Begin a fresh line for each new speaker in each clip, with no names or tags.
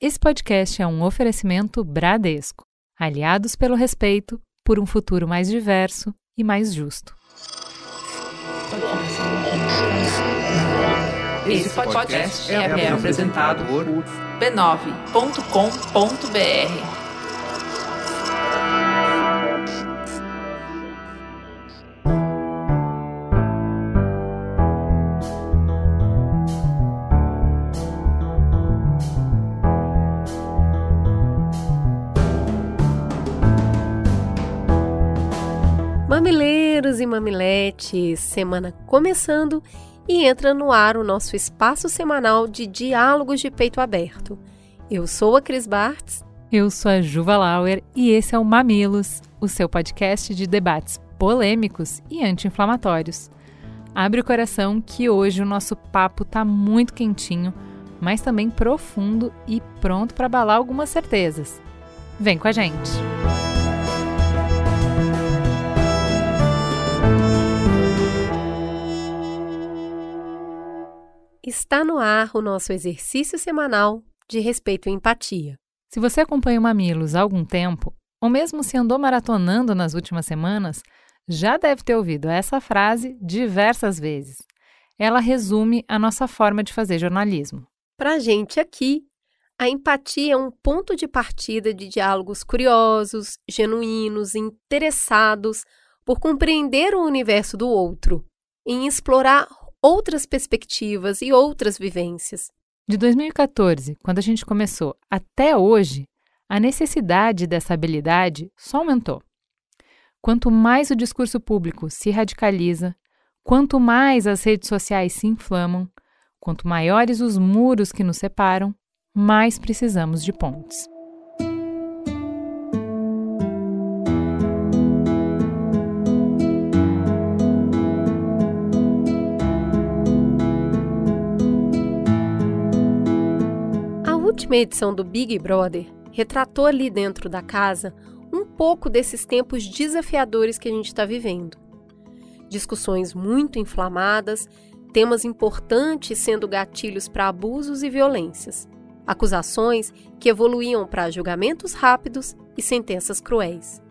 Esse podcast é um oferecimento Bradesco. Aliados pelo respeito por um futuro mais diverso e mais justo.
Esse podcast é, apresentado por b9.com.br.
E mamiletes, semana começando e entra no ar o nosso espaço semanal de diálogos de peito aberto. Eu sou a Cris Bartz.
Eu sou a Juva Lauer e esse é o Mamilos, o seu podcast de debates polêmicos e anti-inflamatórios. Abre o coração que hoje o nosso papo tá muito quentinho, mas também profundo e pronto para abalar algumas certezas. Vem com a gente!
Está no ar o nosso exercício semanal de respeito e empatia.
Se você acompanha o Mamilos há algum tempo, ou mesmo se andou maratonando nas últimas semanas, já deve ter ouvido essa frase diversas vezes. Ela resume a nossa forma de fazer jornalismo.
Para a gente aqui, a empatia é um ponto de partida de diálogos curiosos, genuínos, interessados por compreender o universo do outro, em explorar outras perspectivas e outras vivências.
De 2014, quando a gente começou, até hoje, a necessidade dessa habilidade só aumentou. Quanto mais o discurso público se radicaliza, quanto mais as redes sociais se inflamam, quanto maiores os muros que nos separam, mais precisamos de pontes.
Última edição do Big Brother retratou ali dentro da casa um pouco desses tempos desafiadores que a gente está vivendo. Discussões muito inflamadas, temas importantes sendo gatilhos para abusos e violências, acusações que evoluíam para julgamentos rápidos e sentenças cruéis.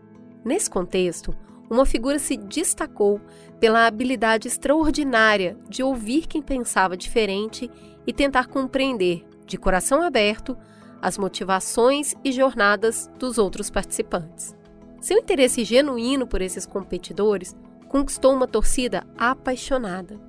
Nesse contexto, uma figura se destacou pela habilidade extraordinária de ouvir quem pensava diferente e tentar compreender de coração aberto, as motivações e jornadas dos outros participantes. Seu interesse genuíno por esses competidores conquistou uma torcida apaixonada.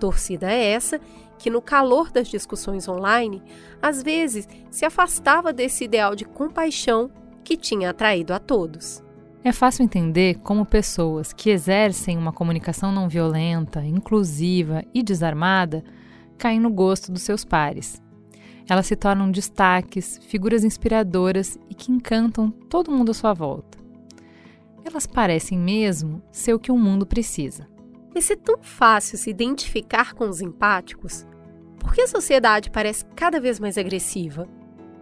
Torcida é essa que, no calor das discussões online, às vezes se afastava desse ideal de compaixão que tinha atraído a todos.
É fácil entender como pessoas que exercem uma comunicação não violenta, inclusiva e desarmada caem no gosto dos seus pares. Elas se tornam destaques, figuras inspiradoras e que encantam todo mundo à sua volta. Elas parecem mesmo ser o que o mundo precisa.
E se é tão fácil se identificar com os empáticos, por que a sociedade parece cada vez mais agressiva?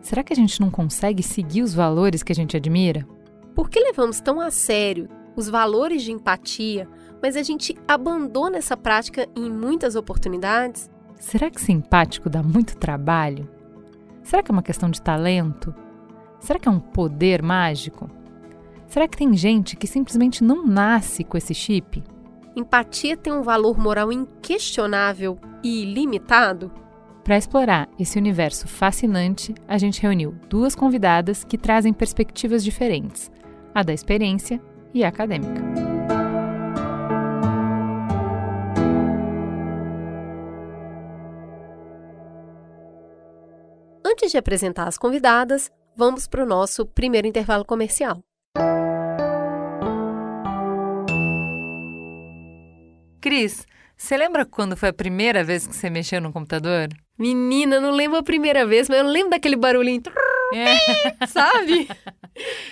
Será que a gente não consegue seguir os valores que a gente admira?
Por que levamos tão a sério os valores de empatia, mas a gente abandona essa prática em muitas oportunidades?
Será que ser empático dá muito trabalho? Será que é uma questão de talento? Será que é um poder mágico? Será que tem gente que simplesmente não nasce com esse chip?
Empatia tem um valor moral inquestionável e ilimitado?
Para explorar esse universo fascinante, a gente reuniu duas convidadas que trazem perspectivas diferentes: a da experiência e a acadêmica.
Antes de apresentar as convidadas, vamos para o nosso primeiro intervalo comercial.
Cris, você lembra quando foi a primeira vez que você mexeu no computador?
Menina, não lembro a primeira vez, mas eu lembro daquele barulhinho. É. Sabe?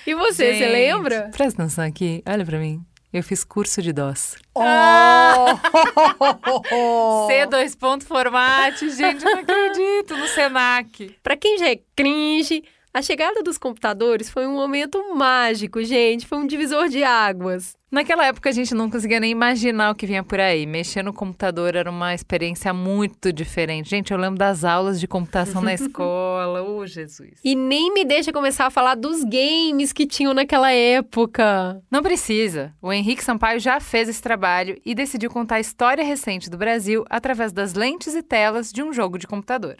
E você, Gente, você lembra?
Presta atenção aqui, olha para mim. Eu fiz curso de DOS.
Oh!
C2 ponto format, gente, não acredito, no Senac.
Para quem já é cringe, A chegada dos computadores foi um momento mágico, gente. Foi um divisor de águas.
Naquela época a gente não conseguia nem imaginar o que vinha por aí. Mexer no computador era uma experiência muito diferente. Gente, eu lembro das aulas de computação na escola. Oh, Jesus.
E nem me deixa começar a falar dos games que tinham naquela época.
Não precisa. O Henrique Sampaio já fez esse trabalho e decidiu contar a história recente do Brasil através das lentes e telas de um jogo de computador.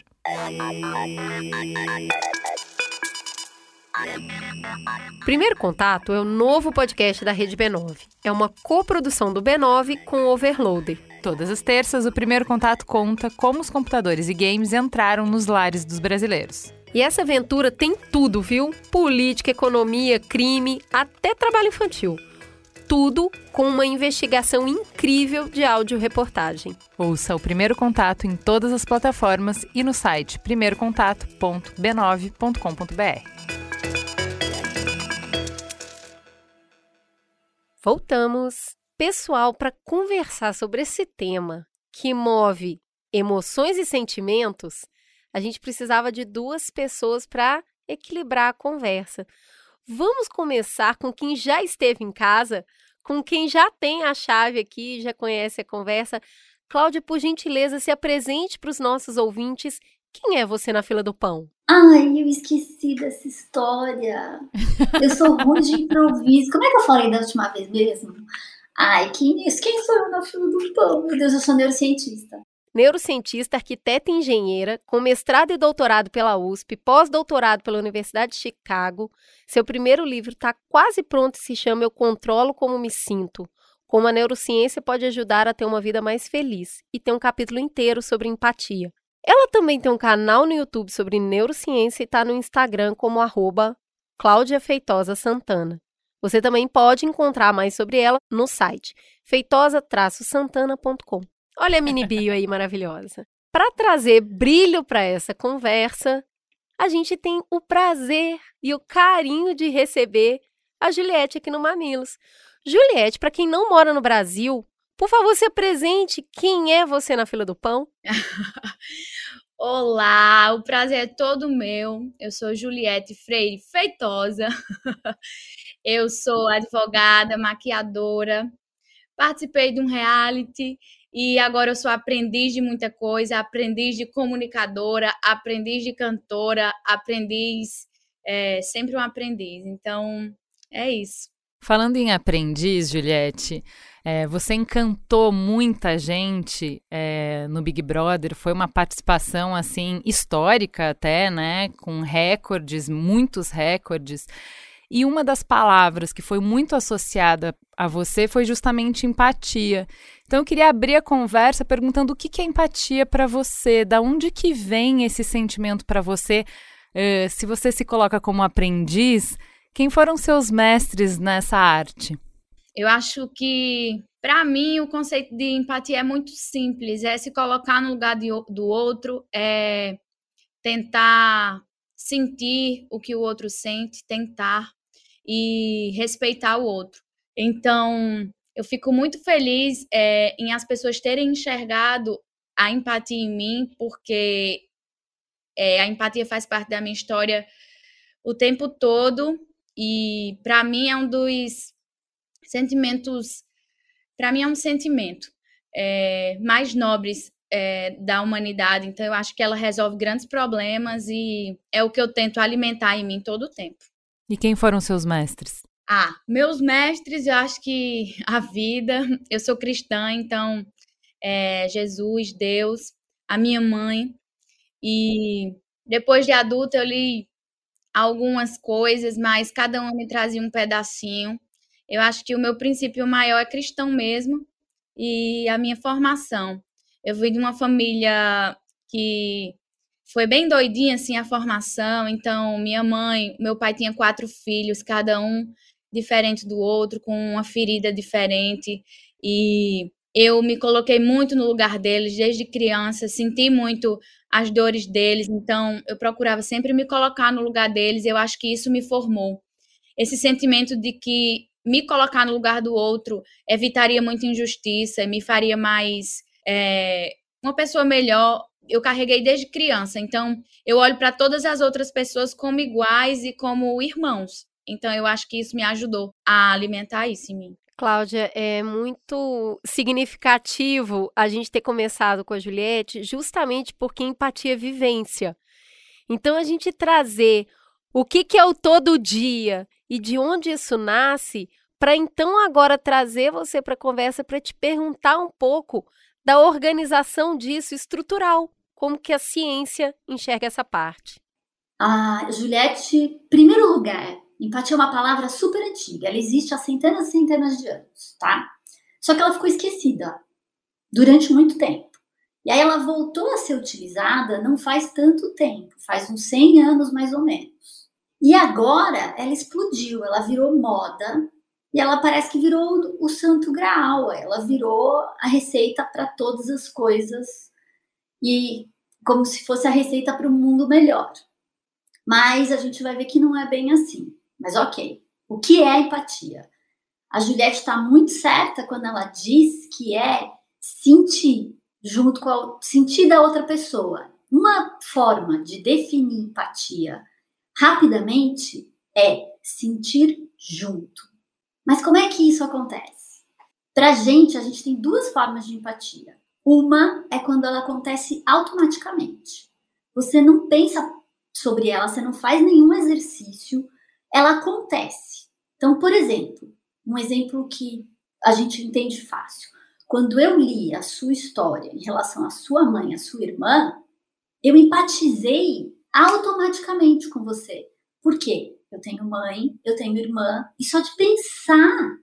Primeiro Contato é o novo podcast da Rede B9. É uma coprodução do B9 com o Overloader.
Todas as terças, o Primeiro Contato conta como os computadores e games entraram nos lares dos brasileiros.
E essa aventura tem tudo, viu? Política, economia, crime, até trabalho infantil. Tudo com uma investigação incrível de áudio-reportagem.
Ouça o Primeiro Contato em todas as plataformas e no site primeirocontato.b9.com.br.
Voltamos. Pessoal, para conversar sobre esse tema que move emoções e sentimentos, a gente precisava de duas pessoas para equilibrar a conversa. Vamos começar com quem já esteve em casa, com quem já tem a chave aqui, já conhece a conversa. Cláudia, por gentileza, se apresente para os nossos ouvintes. Quem é você na fila do pão?
Ai, eu esqueci dessa história. Eu sou ruim de improviso. Como é que eu falei da última vez mesmo? Ai, quem, quem sou eu na fila do pão? Meu Deus, eu sou neurocientista.
Neurocientista, arquiteta e engenheira, com mestrado e doutorado pela USP, pós-doutorado pela Universidade de Chicago. Seu primeiro livro está quase pronto e se chama Eu Controlo Como Me Sinto. Como a neurociência pode ajudar a ter uma vida mais feliz. E tem um capítulo inteiro sobre empatia. Ela também tem um canal no YouTube sobre neurociência e está no Instagram como arroba Cláudia Feitosa Santana. Você também pode encontrar mais sobre ela no site feitosa-santana.com. Olha a mini bio aí maravilhosa. Para trazer brilho para essa conversa, a gente tem o prazer e o carinho de receber a Juliette aqui no Mamilos. Juliette, para quem não mora no Brasil, por favor, se apresente. Quem é você na fila do pão?
Olá, o prazer é todo meu. Eu sou Juliette Freire Feitosa. Eu sou advogada, maquiadora. Participei de um reality e agora eu sou aprendiz de muita coisa, aprendiz de comunicadora, aprendiz de cantora, aprendiz, é, sempre um aprendiz. Então, é isso.
Falando em aprendiz, Juliette, é, você encantou muita gente é, no Big Brother, foi uma participação assim histórica até, né? Com recordes, muitos recordes. E uma das palavras que foi muito associada a você foi justamente empatia. Então eu queria abrir a conversa perguntando o que é empatia para você, da onde que vem esse sentimento para você? Uh, se você se coloca como aprendiz, quem foram seus mestres nessa arte?
Eu acho que, para mim, o conceito de empatia é muito simples: é se colocar no lugar de, do outro, é tentar sentir o que o outro sente, tentar e respeitar o outro. Então, eu fico muito feliz é, em as pessoas terem enxergado a empatia em mim, porque é, a empatia faz parte da minha história o tempo todo e para mim é um dos sentimentos, para mim é um sentimento é, mais nobres é, da humanidade. Então, eu acho que ela resolve grandes problemas e é o que eu tento alimentar em mim todo o tempo.
E quem foram seus mestres?
Ah, meus mestres, eu acho que a vida. Eu sou cristã, então é, Jesus, Deus, a minha mãe. E depois de adulta eu li algumas coisas, mas cada uma me trazia um pedacinho. Eu acho que o meu princípio maior é cristão mesmo e a minha formação. Eu vim de uma família que foi bem doidinha assim a formação, então minha mãe, meu pai tinha quatro filhos, cada um diferente do outro, com uma ferida diferente e eu me coloquei muito no lugar deles desde criança, senti muito as dores deles, então eu procurava sempre me colocar no lugar deles, eu acho que isso me formou. Esse sentimento de que me colocar no lugar do outro evitaria muita injustiça, me faria mais é, uma pessoa melhor eu carreguei desde criança. Então, eu olho para todas as outras pessoas como iguais e como irmãos. Então, eu acho que isso me ajudou a alimentar isso em mim.
Cláudia, é muito significativo a gente ter começado com a Juliette justamente porque empatia é vivência. Então, a gente trazer o que, que é o todo dia e de onde isso nasce, para então agora trazer você para a conversa para te perguntar um pouco da organização disso estrutural, como que a ciência enxerga essa parte.
Ah, Juliette, primeiro lugar, Empatia é uma palavra super antiga, ela existe há centenas e centenas de anos, tá? Só que ela ficou esquecida durante muito tempo. E aí ela voltou a ser utilizada não faz tanto tempo, faz uns 100 anos mais ou menos. E agora ela explodiu, ela virou moda e ela parece que virou o santo graal, ela virou a receita para todas as coisas e como se fosse a receita para um mundo melhor. Mas a gente vai ver que não é bem assim. Mas ok, o que é empatia? A Juliette está muito certa quando ela diz que é sentir junto com a sentir da outra pessoa. Uma forma de definir empatia rapidamente é sentir junto. Mas como é que isso acontece? Para gente, a gente tem duas formas de empatia. Uma é quando ela acontece automaticamente. Você não pensa sobre ela, você não faz nenhum exercício, ela acontece. Então, por exemplo, um exemplo que a gente entende fácil. Quando eu li a sua história em relação à sua mãe, à sua irmã, eu empatizei automaticamente com você. Por quê? Eu tenho mãe, eu tenho irmã, e só de pensar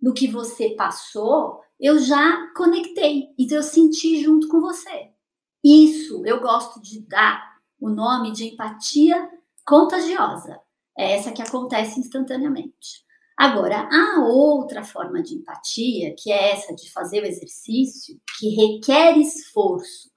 no que você passou, eu já conectei. Então eu senti junto com você. Isso eu gosto de dar o nome de empatia contagiosa. É essa que acontece instantaneamente. Agora, a outra forma de empatia, que é essa de fazer o exercício, que requer esforço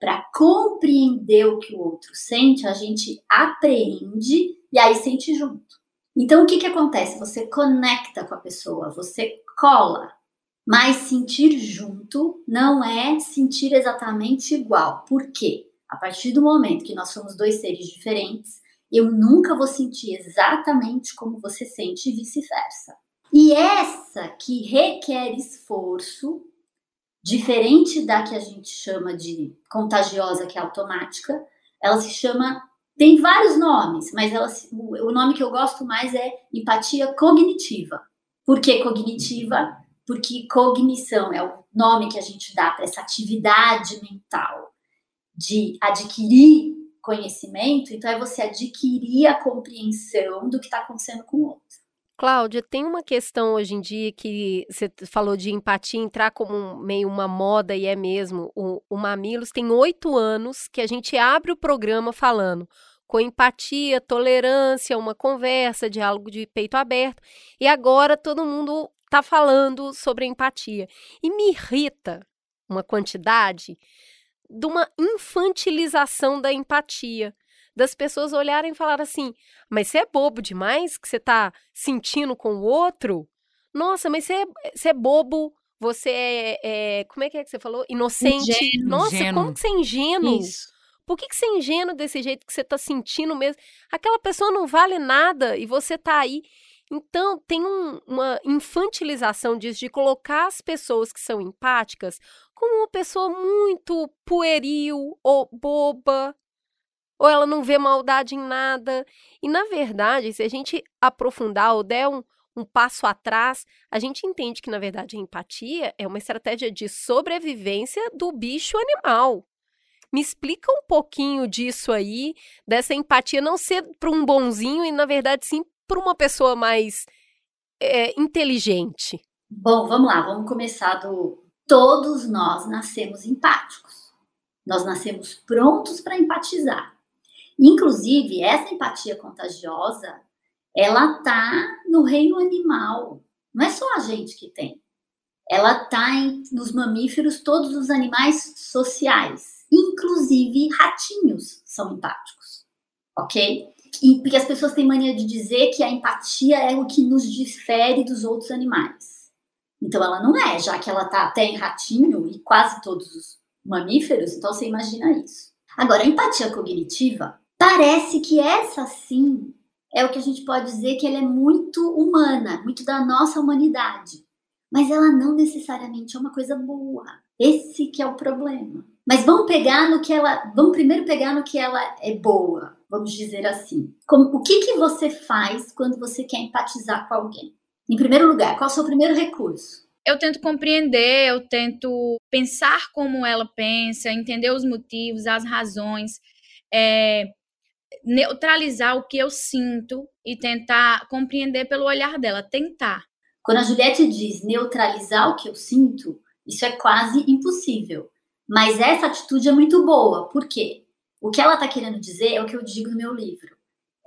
para compreender o que o outro sente, a gente apreende e aí sente junto. Então, o que, que acontece? Você conecta com a pessoa, você cola, mas sentir junto não é sentir exatamente igual. Por quê? A partir do momento que nós somos dois seres diferentes, eu nunca vou sentir exatamente como você sente e vice-versa. E essa que requer esforço, diferente da que a gente chama de contagiosa, que é automática, ela se chama. Tem vários nomes, mas ela, o nome que eu gosto mais é empatia cognitiva. Por que cognitiva? Porque cognição é o nome que a gente dá para essa atividade mental de adquirir conhecimento, então é você adquirir a compreensão do que está acontecendo com o outro.
Cláudia, tem uma questão hoje em dia que você falou de empatia entrar como meio uma moda, e é mesmo. O, o Mamilos tem oito anos que a gente abre o programa falando com empatia, tolerância, uma conversa, diálogo de peito aberto, e agora todo mundo está falando sobre empatia. E me irrita uma quantidade de uma infantilização da empatia. Das pessoas olharem e falar assim: mas você é bobo demais que você está sentindo com o outro? Nossa, mas você é, você é bobo, você é, é, Como é que é que você falou? Inocente.
Ingênuo.
Nossa,
Ingênuo.
como que você é ingênuo?
Isso.
Por que, que você é ingênuo desse jeito que você está sentindo mesmo? Aquela pessoa não vale nada e você está aí. Então, tem um, uma infantilização disso, de colocar as pessoas que são empáticas como uma pessoa muito pueril ou boba, ou ela não vê maldade em nada. E, na verdade, se a gente aprofundar ou der um, um passo atrás, a gente entende que, na verdade, a empatia é uma estratégia de sobrevivência do bicho animal. Me explica um pouquinho disso aí, dessa empatia não ser para um bonzinho e, na verdade, sim para uma pessoa mais é, inteligente?
Bom, vamos lá, vamos começar do. Todos nós nascemos empáticos. Nós nascemos prontos para empatizar. Inclusive, essa empatia contagiosa, ela tá no reino animal. Não é só a gente que tem. Ela tá em, nos mamíferos, todos os animais sociais, inclusive ratinhos são empáticos, ok? E, porque as pessoas têm mania de dizer que a empatia é o que nos difere dos outros animais. Então ela não é, já que ela tá até em ratinho e quase todos os mamíferos, então você imagina isso. Agora, a empatia cognitiva parece que essa sim é o que a gente pode dizer que ela é muito humana, muito da nossa humanidade. Mas ela não necessariamente é uma coisa boa. Esse que é o problema. Mas vamos pegar no que ela, vamos primeiro pegar no que ela é boa, vamos dizer assim. Como, o que que você faz quando você quer empatizar com alguém? Em primeiro lugar, qual é o seu primeiro recurso?
Eu tento compreender, eu tento pensar como ela pensa, entender os motivos, as razões. É, neutralizar o que eu sinto e tentar compreender pelo olhar dela, tentar.
Quando a Juliette diz neutralizar o que eu sinto, isso é quase impossível. Mas essa atitude é muito boa, por quê? O que ela está querendo dizer é o que eu digo no meu livro.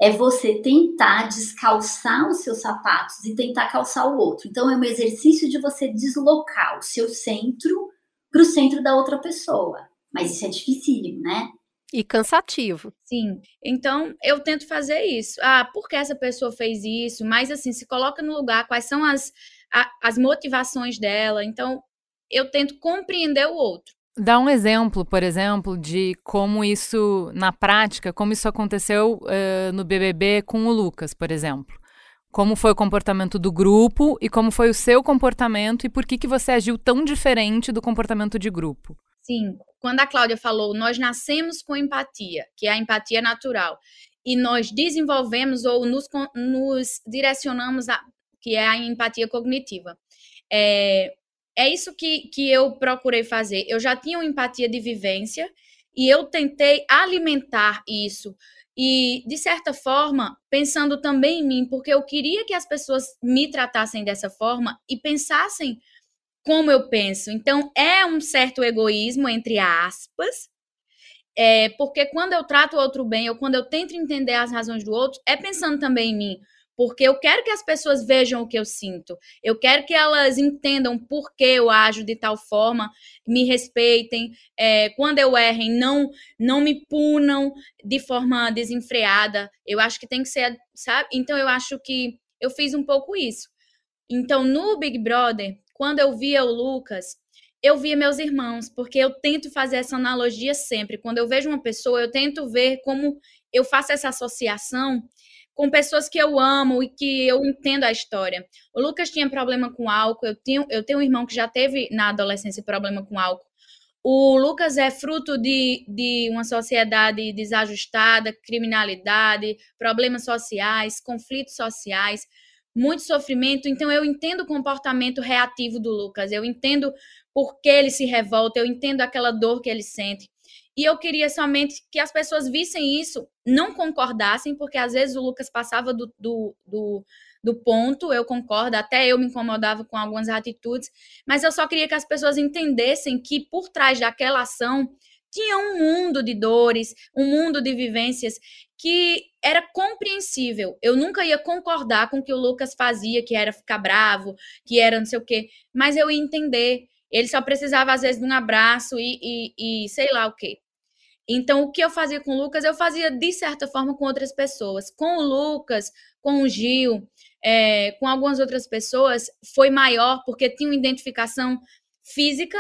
É você tentar descalçar os seus sapatos e tentar calçar o outro. Então, é um exercício de você deslocar o seu centro para o centro da outra pessoa. Mas isso é dificílimo, né?
E cansativo.
Sim. Então, eu tento fazer isso. Ah, por que essa pessoa fez isso? Mas, assim, se coloca no lugar, quais são as, a, as motivações dela. Então, eu tento compreender o outro.
Dá um exemplo, por exemplo, de como isso, na prática, como isso aconteceu uh, no BBB com o Lucas, por exemplo. Como foi o comportamento do grupo e como foi o seu comportamento e por que, que você agiu tão diferente do comportamento de grupo.
Sim, quando a Cláudia falou, nós nascemos com empatia, que é a empatia natural, e nós desenvolvemos ou nos, nos direcionamos a, que é a empatia cognitiva. É, é isso que, que eu procurei fazer. Eu já tinha uma empatia de vivência e eu tentei alimentar isso. E, de certa forma, pensando também em mim, porque eu queria que as pessoas me tratassem dessa forma e pensassem como eu penso. Então, é um certo egoísmo, entre aspas, é, porque quando eu trato o outro bem, ou quando eu tento entender as razões do outro, é pensando também em mim. Porque eu quero que as pessoas vejam o que eu sinto. Eu quero que elas entendam por que eu ajo de tal forma, me respeitem. É, quando eu errem, não, não me punam de forma desenfreada. Eu acho que tem que ser, sabe? Então eu acho que eu fiz um pouco isso. Então, no Big Brother, quando eu via o Lucas, eu via meus irmãos, porque eu tento fazer essa analogia sempre. Quando eu vejo uma pessoa, eu tento ver como eu faço essa associação com pessoas que eu amo e que eu entendo a história. O Lucas tinha problema com álcool, eu tenho, eu tenho um irmão que já teve na adolescência problema com álcool. O Lucas é fruto de, de uma sociedade desajustada, criminalidade, problemas sociais, conflitos sociais muito sofrimento, então eu entendo o comportamento reativo do Lucas, eu entendo por que ele se revolta, eu entendo aquela dor que ele sente. E eu queria somente que as pessoas vissem isso, não concordassem, porque às vezes o Lucas passava do, do, do, do ponto, eu concordo, até eu me incomodava com algumas atitudes, mas eu só queria que as pessoas entendessem que por trás daquela ação tinha um mundo de dores, um mundo de vivências que era compreensível. Eu nunca ia concordar com o que o Lucas fazia, que era ficar bravo, que era não sei o quê, mas eu ia entender. Ele só precisava, às vezes, de um abraço e, e, e sei lá o quê. Então, o que eu fazia com o Lucas, eu fazia de certa forma com outras pessoas. Com o Lucas, com o Gil, é, com algumas outras pessoas, foi maior porque tinha uma identificação física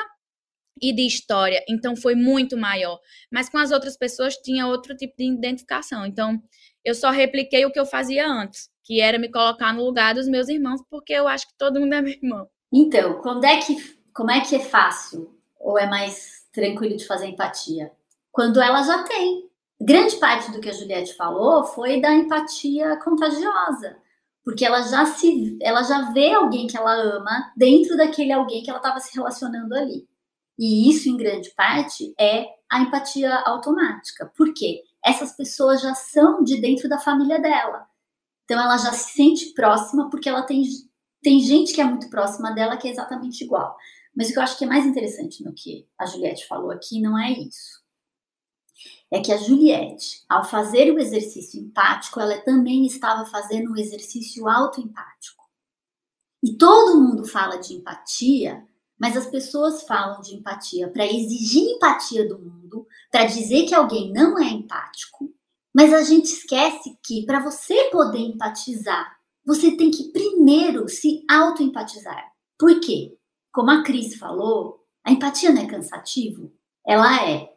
e de história, então foi muito maior. Mas com as outras pessoas tinha outro tipo de identificação. Então eu só repliquei o que eu fazia antes, que era me colocar no lugar dos meus irmãos, porque eu acho que todo mundo é meu irmão.
Então, quando é que, como é que é fácil ou é mais tranquilo de fazer empatia? Quando ela já tem. Grande parte do que a Juliette falou foi da empatia contagiosa porque ela já se ela já vê alguém que ela ama dentro daquele alguém que ela estava se relacionando ali. E isso, em grande parte, é a empatia automática. Por quê? Essas pessoas já são de dentro da família dela. Então, ela já se sente próxima porque ela tem, tem gente que é muito próxima dela que é exatamente igual. Mas o que eu acho que é mais interessante no que a Juliette falou aqui não é isso. É que a Juliette, ao fazer o exercício empático, ela também estava fazendo um exercício autoempático. E todo mundo fala de empatia mas as pessoas falam de empatia para exigir empatia do mundo, para dizer que alguém não é empático, mas a gente esquece que para você poder empatizar, você tem que primeiro se auto-empatizar. Por quê? Como a Cris falou, a empatia não é cansativo? ela é.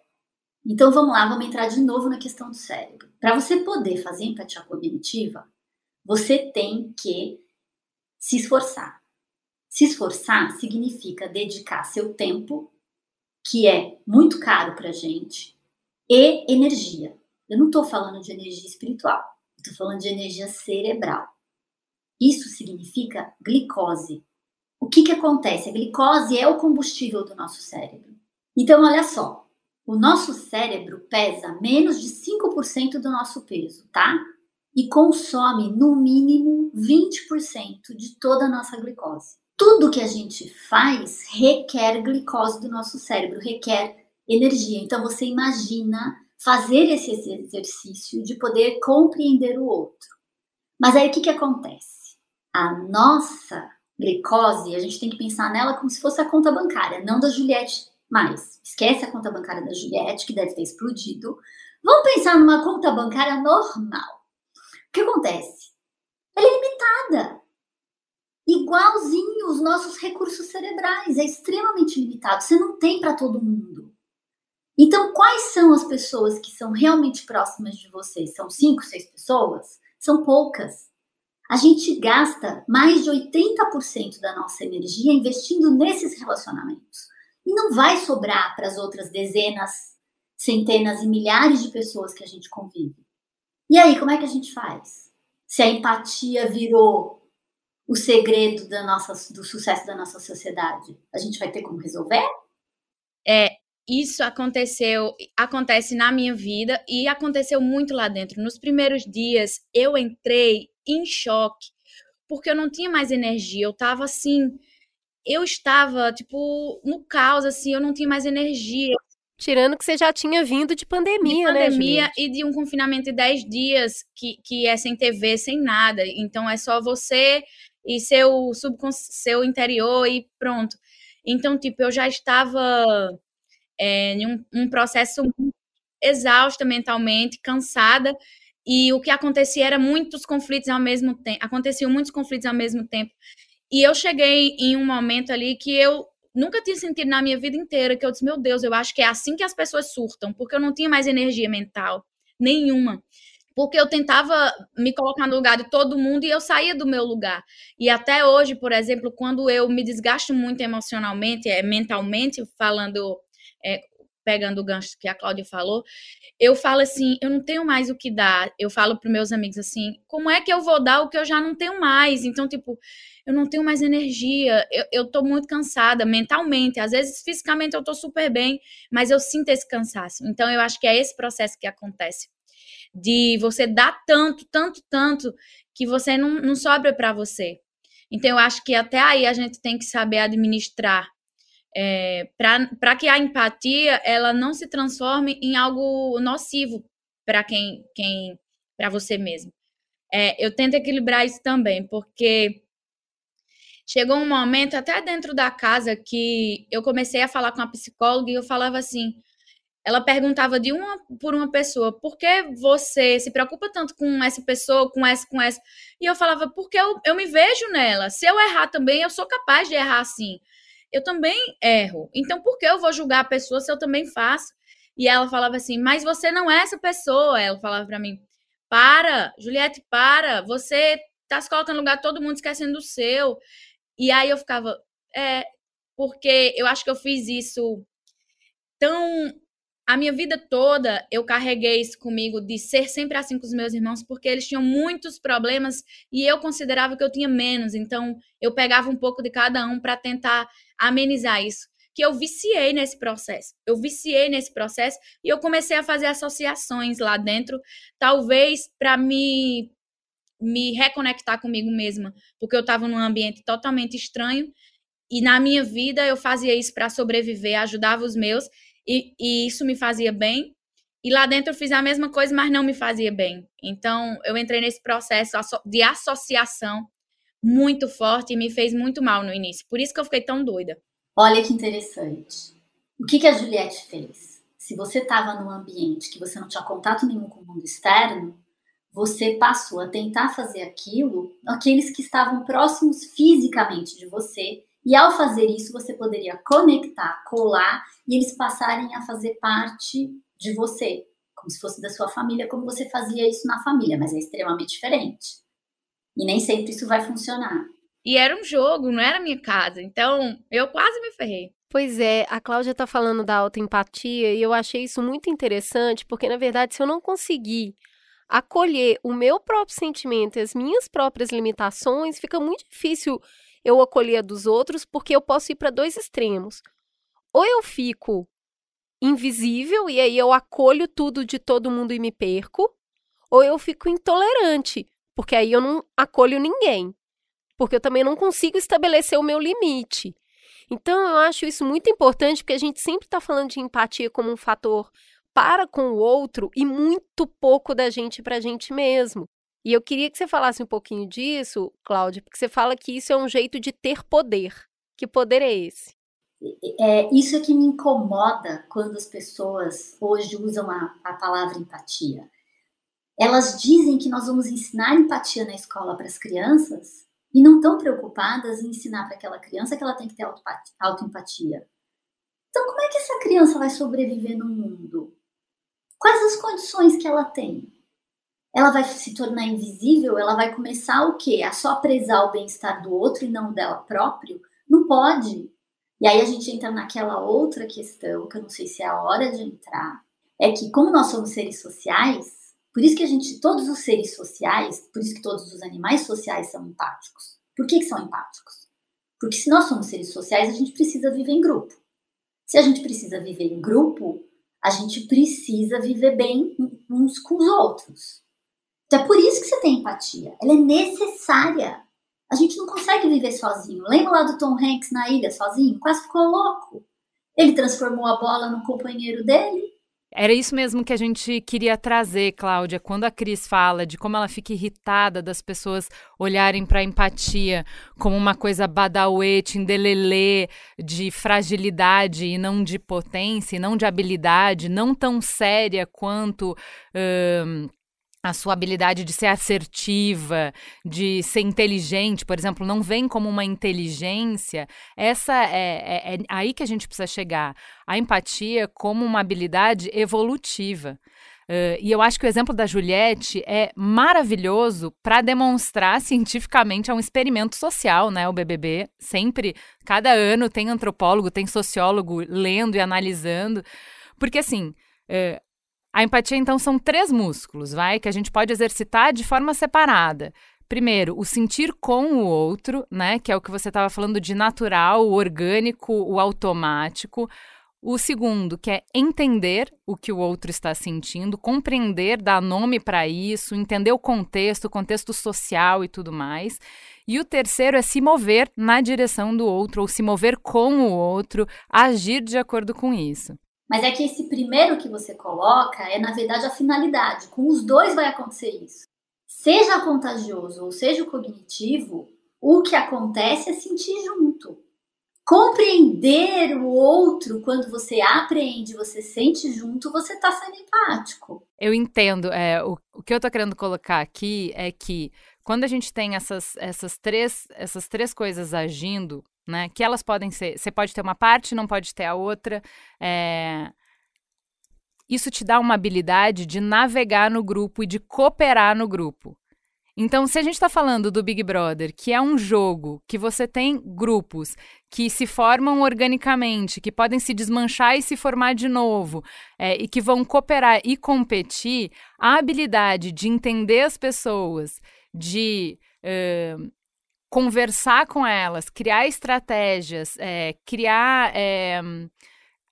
Então vamos lá, vamos entrar de novo na questão do cérebro. Para você poder fazer empatia cognitiva, você tem que se esforçar. Se esforçar significa dedicar seu tempo, que é muito caro para gente, e energia. Eu não estou falando de energia espiritual, estou falando de energia cerebral. Isso significa glicose. O que, que acontece? A glicose é o combustível do nosso cérebro. Então, olha só, o nosso cérebro pesa menos de 5% do nosso peso, tá? E consome no mínimo 20% de toda a nossa glicose. Tudo que a gente faz requer glicose do nosso cérebro, requer energia. Então você imagina fazer esse exercício de poder compreender o outro. Mas aí o que, que acontece? A nossa glicose, a gente tem que pensar nela como se fosse a conta bancária, não da Juliette mais. Esquece a conta bancária da Juliette, que deve ter explodido. Vamos pensar numa conta bancária normal. O que acontece? Ela é limitada. Igualzinho os nossos recursos cerebrais, é extremamente limitado. Você não tem para todo mundo. Então, quais são as pessoas que são realmente próximas de você? São cinco, seis pessoas? São poucas. A gente gasta mais de 80% da nossa energia investindo nesses relacionamentos. E não vai sobrar para as outras dezenas, centenas e milhares de pessoas que a gente convive. E aí, como é que a gente faz? Se a empatia virou o segredo da nossa, do sucesso da nossa sociedade, a gente vai ter como resolver?
É, isso aconteceu, acontece na minha vida e aconteceu muito lá dentro. Nos primeiros dias eu entrei em choque, porque eu não tinha mais energia, eu tava assim, eu estava tipo no caos assim, eu não tinha mais energia.
Tirando que você já tinha vindo de pandemia,
de
né?
Pandemia e de um confinamento de 10 dias que, que é sem TV, sem nada. Então é só você e seu subconsciente, seu interior e pronto. Então, tipo, eu já estava é, em um, um processo exausta mentalmente, cansada, e o que acontecia era muitos conflitos ao mesmo tempo, aconteciam muitos conflitos ao mesmo tempo. E eu cheguei em um momento ali que eu nunca tinha sentido na minha vida inteira, que eu disse, meu Deus, eu acho que é assim que as pessoas surtam, porque eu não tinha mais energia mental nenhuma. Porque eu tentava me colocar no lugar de todo mundo e eu saía do meu lugar. E até hoje, por exemplo, quando eu me desgasto muito emocionalmente, é, mentalmente, falando é, pegando o gancho que a Cláudia falou, eu falo assim, eu não tenho mais o que dar. Eu falo para meus amigos assim, como é que eu vou dar o que eu já não tenho mais? Então, tipo, eu não tenho mais energia, eu, eu tô muito cansada mentalmente. Às vezes, fisicamente, eu tô super bem, mas eu sinto esse cansaço. Então, eu acho que é esse processo que acontece. De você dar tanto, tanto, tanto, que você não, não sobra para você. Então, eu acho que até aí a gente tem que saber administrar é, para que a empatia ela não se transforme em algo nocivo para quem, quem para você mesmo. É, eu tento equilibrar isso também, porque chegou um momento até dentro da casa que eu comecei a falar com a psicóloga e eu falava assim, ela perguntava de uma por uma pessoa, por que você se preocupa tanto com essa pessoa, com essa, com essa? E eu falava, porque eu, eu me vejo nela. Se eu errar também, eu sou capaz de errar assim eu também erro. Então, por que eu vou julgar a pessoa se eu também faço? E ela falava assim, mas você não é essa pessoa. Ela falava para mim, para, Juliette, para, você tá se colocando no lugar de todo mundo esquecendo do seu. E aí eu ficava, é, porque eu acho que eu fiz isso tão a minha vida toda eu carreguei isso comigo de ser sempre assim com os meus irmãos, porque eles tinham muitos problemas e eu considerava que eu tinha menos. Então eu pegava um pouco de cada um para tentar amenizar isso. Que eu viciei nesse processo. Eu viciei nesse processo e eu comecei a fazer associações lá dentro, talvez para me me reconectar comigo mesma, porque eu estava num ambiente totalmente estranho e na minha vida eu fazia isso para sobreviver, ajudava os meus e, e isso me fazia bem. E lá dentro eu fiz a mesma coisa, mas não me fazia bem. Então eu entrei nesse processo de associação muito forte e me fez muito mal no início. Por isso que eu fiquei tão doida.
Olha que interessante. O que, que a Juliette fez? Se você estava num ambiente que você não tinha contato nenhum com o mundo externo, você passou a tentar fazer aquilo aqueles que estavam próximos fisicamente de você E ao fazer isso, você poderia conectar, colar e eles passarem a fazer parte de você, como se fosse da sua família, como você fazia isso na família, mas é extremamente diferente. E nem sempre isso vai funcionar.
E era um jogo, não era minha casa. Então, eu quase me ferrei.
Pois é, a Cláudia está falando da autoempatia e eu achei isso muito interessante, porque na verdade, se eu não conseguir acolher o meu próprio sentimento e as minhas próprias limitações, fica muito difícil eu acolher a dos outros, porque eu posso ir para dois extremos. Ou eu fico invisível e aí eu acolho tudo de todo mundo e me perco, ou eu fico intolerante, porque aí eu não acolho ninguém, porque eu também não consigo estabelecer o meu limite. Então, eu acho isso muito importante, porque a gente sempre está falando de empatia como um fator para com o outro e muito pouco da gente para a gente mesmo. E eu queria que você falasse um pouquinho disso, Cláudia, porque você fala que isso é um jeito de ter poder. Que poder é esse?
É, isso é que me incomoda quando as pessoas hoje usam a, a palavra empatia. Elas dizem que nós vamos ensinar empatia na escola para as crianças, e não estão preocupadas em ensinar para aquela criança que ela tem que ter autoempatia. Então, como é que essa criança vai sobreviver no mundo? Quais as condições que ela tem? Ela vai se tornar invisível? Ela vai começar o quê? A só prezar o bem-estar do outro e não dela próprio? Não pode. E aí a gente entra naquela outra questão, que eu não sei se é a hora de entrar, é que como nós somos seres sociais, por isso que a gente, todos os seres sociais, por isso que todos os animais sociais são empáticos. Por que, que são empáticos? Porque se nós somos seres sociais, a gente precisa viver em grupo. Se a gente precisa viver em grupo, a gente precisa viver bem uns com os outros. Então é por isso que você tem empatia. Ela é necessária. A gente não consegue viver sozinho. Lembra lá do Tom Hanks na ilha sozinho? Quase ficou louco. Ele transformou a bola no companheiro dele
era isso mesmo que a gente queria trazer, Cláudia, quando a Cris fala de como ela fica irritada das pessoas olharem para a empatia como uma coisa badauete, indelelê, de fragilidade e não de potência, e não de habilidade, não tão séria quanto a sua habilidade de ser assertiva, de ser inteligente, por exemplo, não vem como uma inteligência, essa é, é, é, aí que a gente precisa chegar. A empatia como uma habilidade evolutiva. Uh, e eu acho que o exemplo da Juliette é maravilhoso para demonstrar cientificamente, é um experimento social, né? O BBB. Sempre, cada ano tem antropólogo, tem sociólogo lendo e analisando. Porque, assim, uh, a empatia, então, são três músculos, vai, que a gente pode exercitar de forma separada. Primeiro, o sentir com o outro, né, que é o que você estava falando de natural, o orgânico, o automático. O segundo, que é entender o que o outro está sentindo, compreender, dar nome para isso, entender o contexto, o contexto social e tudo mais. E o terceiro é se mover na direção do outro, ou se mover com o outro, agir de acordo com isso.
Mas é que esse primeiro que você coloca é, na verdade, a finalidade. Com os dois vai acontecer isso. Seja contagioso ou seja cognitivo, o que acontece é sentir junto. Compreender o outro, quando você apreende, você sente junto, você está sendo empático.
Eu entendo. É, o, o que eu estou querendo colocar aqui é que quando a gente tem essas, essas, três, essas três coisas agindo né? Que elas podem ser. Você pode ter uma parte, não pode ter a outra. É... Isso te dá uma habilidade de navegar no grupo e de cooperar no grupo. Então, se a gente está falando do Big Brother, que é um jogo que você tem grupos que se formam organicamente, que podem se desmanchar e se formar de novo, é, e que vão cooperar e competir, a habilidade de entender as pessoas, de uh, conversar com elas, criar estratégias, é, criar é,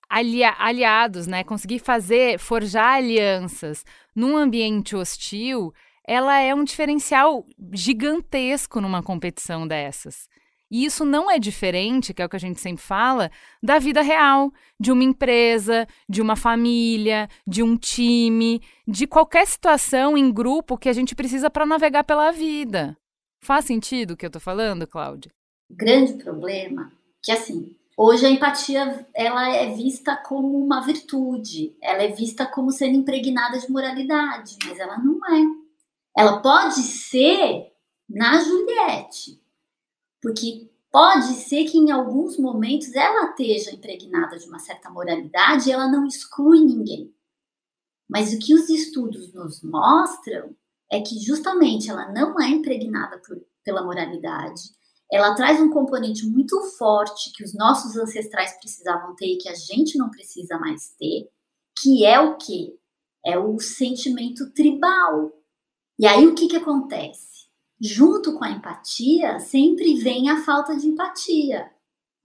alia aliados, né? Conseguir fazer, forjar alianças num ambiente hostil, ela é um diferencial gigantesco numa competição dessas. E isso não é diferente, que é o que a gente sempre fala, da vida real, de uma empresa, de uma família, de um time, de qualquer situação em grupo que a gente precisa para navegar pela vida. Faz sentido o que eu tô falando, Cláudia?
Grande problema que assim, hoje a empatia ela é vista como uma virtude, ela é vista como sendo impregnada de moralidade, mas ela não é. Ela pode ser na Juliette, porque Pode ser que em alguns momentos ela esteja impregnada de uma certa moralidade ela não exclui ninguém. Mas o que os estudos nos mostram é que justamente ela não é impregnada por, pela moralidade, ela traz um componente muito forte que os nossos ancestrais precisavam ter e que a gente não precisa mais ter, que é o que? É o sentimento tribal. E aí o que, que acontece? Junto com a empatia, sempre vem a falta de empatia.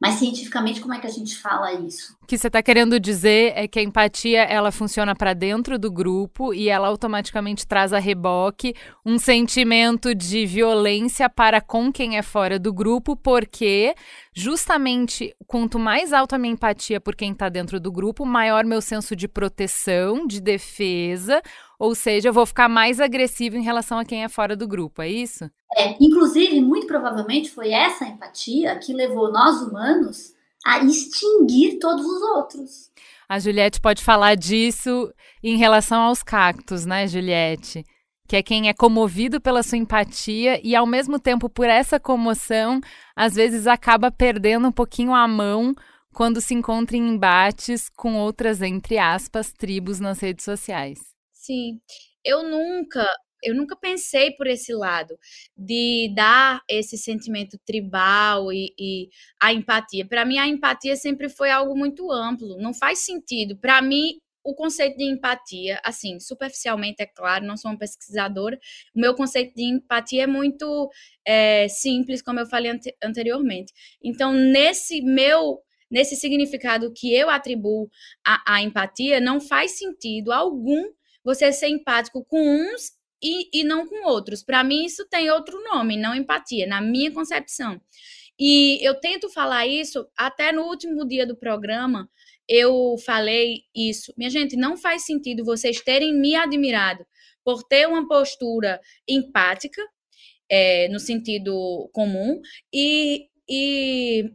Mas cientificamente, como é que a gente fala isso?
O que você está querendo dizer é que a empatia ela funciona para dentro do grupo e ela automaticamente traz a reboque um sentimento de violência para com quem é fora do grupo, porque justamente quanto mais alta a minha empatia por quem está dentro do grupo, maior meu senso de proteção, de defesa, ou seja, eu vou ficar mais agressivo em relação a quem é fora do grupo, é isso?
É, inclusive, muito provavelmente foi essa empatia que levou nós humanos a extinguir todos os outros.
A Juliette pode falar disso em relação aos cactos, né, Juliette? Que é quem é comovido pela sua empatia e, ao mesmo tempo, por essa comoção, às vezes acaba perdendo um pouquinho a mão quando se encontra em embates com outras, entre aspas, tribos nas redes sociais.
Sim, eu nunca eu nunca pensei por esse lado de dar esse sentimento tribal e, e a empatia. Para mim, a empatia sempre foi algo muito amplo. Não faz sentido. Para mim, o conceito de empatia, assim, superficialmente, é claro, não sou uma pesquisadora, o meu conceito de empatia é muito é, simples, como eu falei ante anteriormente. Então, nesse meu, nesse significado que eu atribuo à, à empatia, não faz sentido algum você ser empático com uns e, e não com outros. Para mim, isso tem outro nome, não empatia, na minha concepção. E eu tento falar isso até no último dia do programa. Eu falei isso. Minha gente, não faz sentido vocês terem me admirado por ter uma postura empática, é, no sentido comum, e, e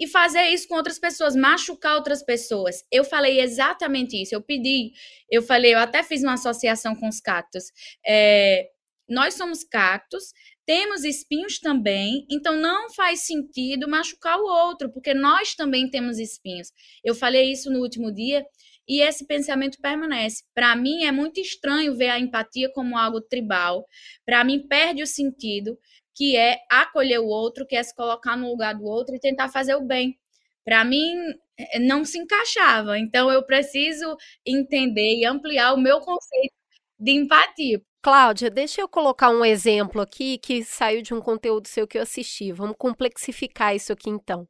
e fazer isso com outras pessoas, machucar outras pessoas. Eu falei exatamente isso. Eu pedi, eu falei, eu até fiz uma associação com os cactos. É, nós somos cactos, temos espinhos também, então não faz sentido machucar o outro, porque nós também temos espinhos. Eu falei isso no último dia e esse pensamento permanece. Para mim é muito estranho ver a empatia como algo tribal. Para mim perde o sentido que é acolher o outro, que é se colocar no lugar do outro e tentar fazer o bem. Para mim, eh, não se encaixava. Então, eu preciso entender e ampliar o meu conceito de empatia.
Cláudia, deixa eu colocar um exemplo aqui que saiu de um conteúdo seu que eu assisti. Vamos complexificar isso aqui então.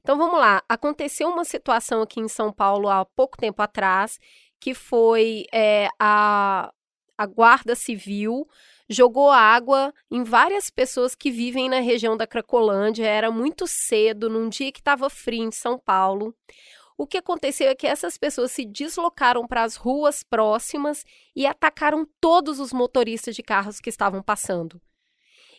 Então vamos lá. Aconteceu uma situação aqui em São Paulo há pouco tempo atrás, que foi é, a, a Guarda Civil jogou água em várias pessoas que vivem na região da Cracolândia. Era muito cedo, num dia que estava frio em São Paulo. O que aconteceu é que essas pessoas se deslocaram para as ruas próximas e atacaram todos os motoristas de carros que estavam passando.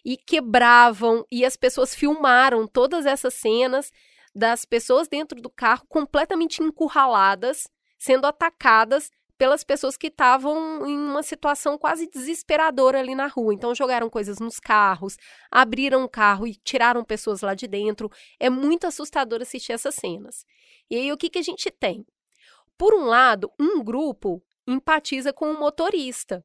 E quebravam, e as pessoas filmaram todas essas cenas das pessoas dentro do carro completamente encurraladas, sendo atacadas pelas pessoas que estavam em uma situação quase desesperadora ali na rua. Então jogaram coisas nos carros, abriram o carro e tiraram pessoas lá de dentro. É muito assustador assistir essas cenas. E aí o que, que a gente tem? Por um lado, um grupo empatiza com o motorista.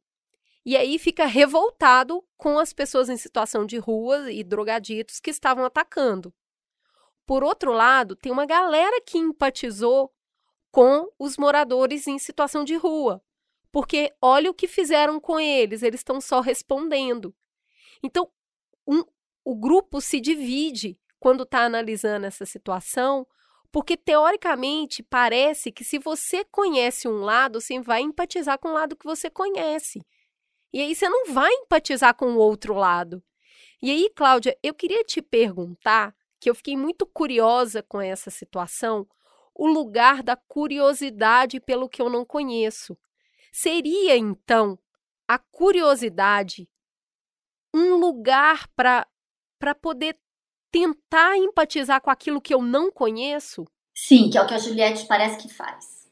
E aí fica revoltado com as pessoas em situação de rua e drogaditos que estavam atacando. Por outro lado, tem uma galera que empatizou com os moradores em situação de rua. Porque olha o que fizeram com eles, eles estão só respondendo. Então, um, o grupo se divide quando está analisando essa situação, porque teoricamente parece que se você conhece um lado, você vai empatizar com o lado que você conhece. E aí você não vai empatizar com o outro lado. E aí, Cláudia, eu queria te perguntar, que eu fiquei muito curiosa com essa situação, o lugar da curiosidade pelo que eu não conheço. Seria, então, a curiosidade um lugar para poder tentar empatizar com aquilo que eu não conheço?
Sim, que é o que a Juliette parece que faz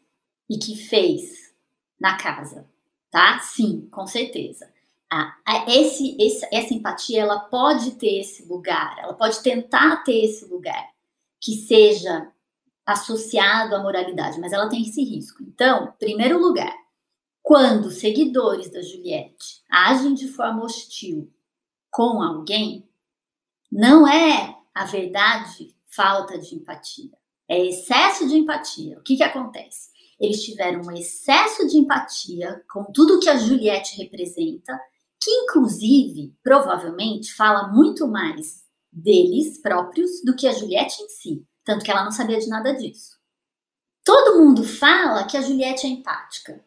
e que fez na casa, tá? Sim, com certeza. a, a esse, esse, essa empatia ela pode ter esse lugar, ela pode tentar ter esse lugar que seja associado à moralidade, mas ela tem esse risco. Então, primeiro lugar, quando seguidores da Juliette agem de forma hostil com alguém, não é a verdade falta de empatia, é excesso de empatia. O que, que acontece? Eles tiveram um excesso de empatia com tudo que a Juliette representa, que inclusive, provavelmente, fala muito mais deles próprios do que a Juliette em si, tanto que ela não sabia de nada disso. Todo mundo fala que a Juliette é empática,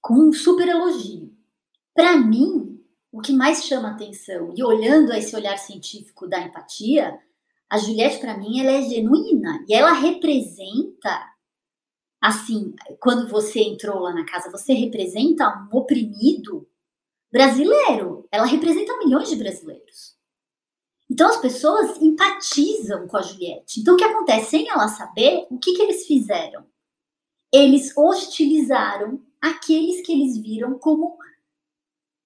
com um super elogio. Para mim, o que mais chama atenção, e olhando a esse olhar científico da empatia, a Juliette, para mim, ela é genuína e ela representa, assim, quando você entrou lá na casa, você representa um oprimido brasileiro. Ela representa milhões de brasileiros. Então as pessoas empatizam com a Juliette. Então o que acontece? Sem ela saber, o que, que eles fizeram? Eles hostilizaram aqueles que eles viram como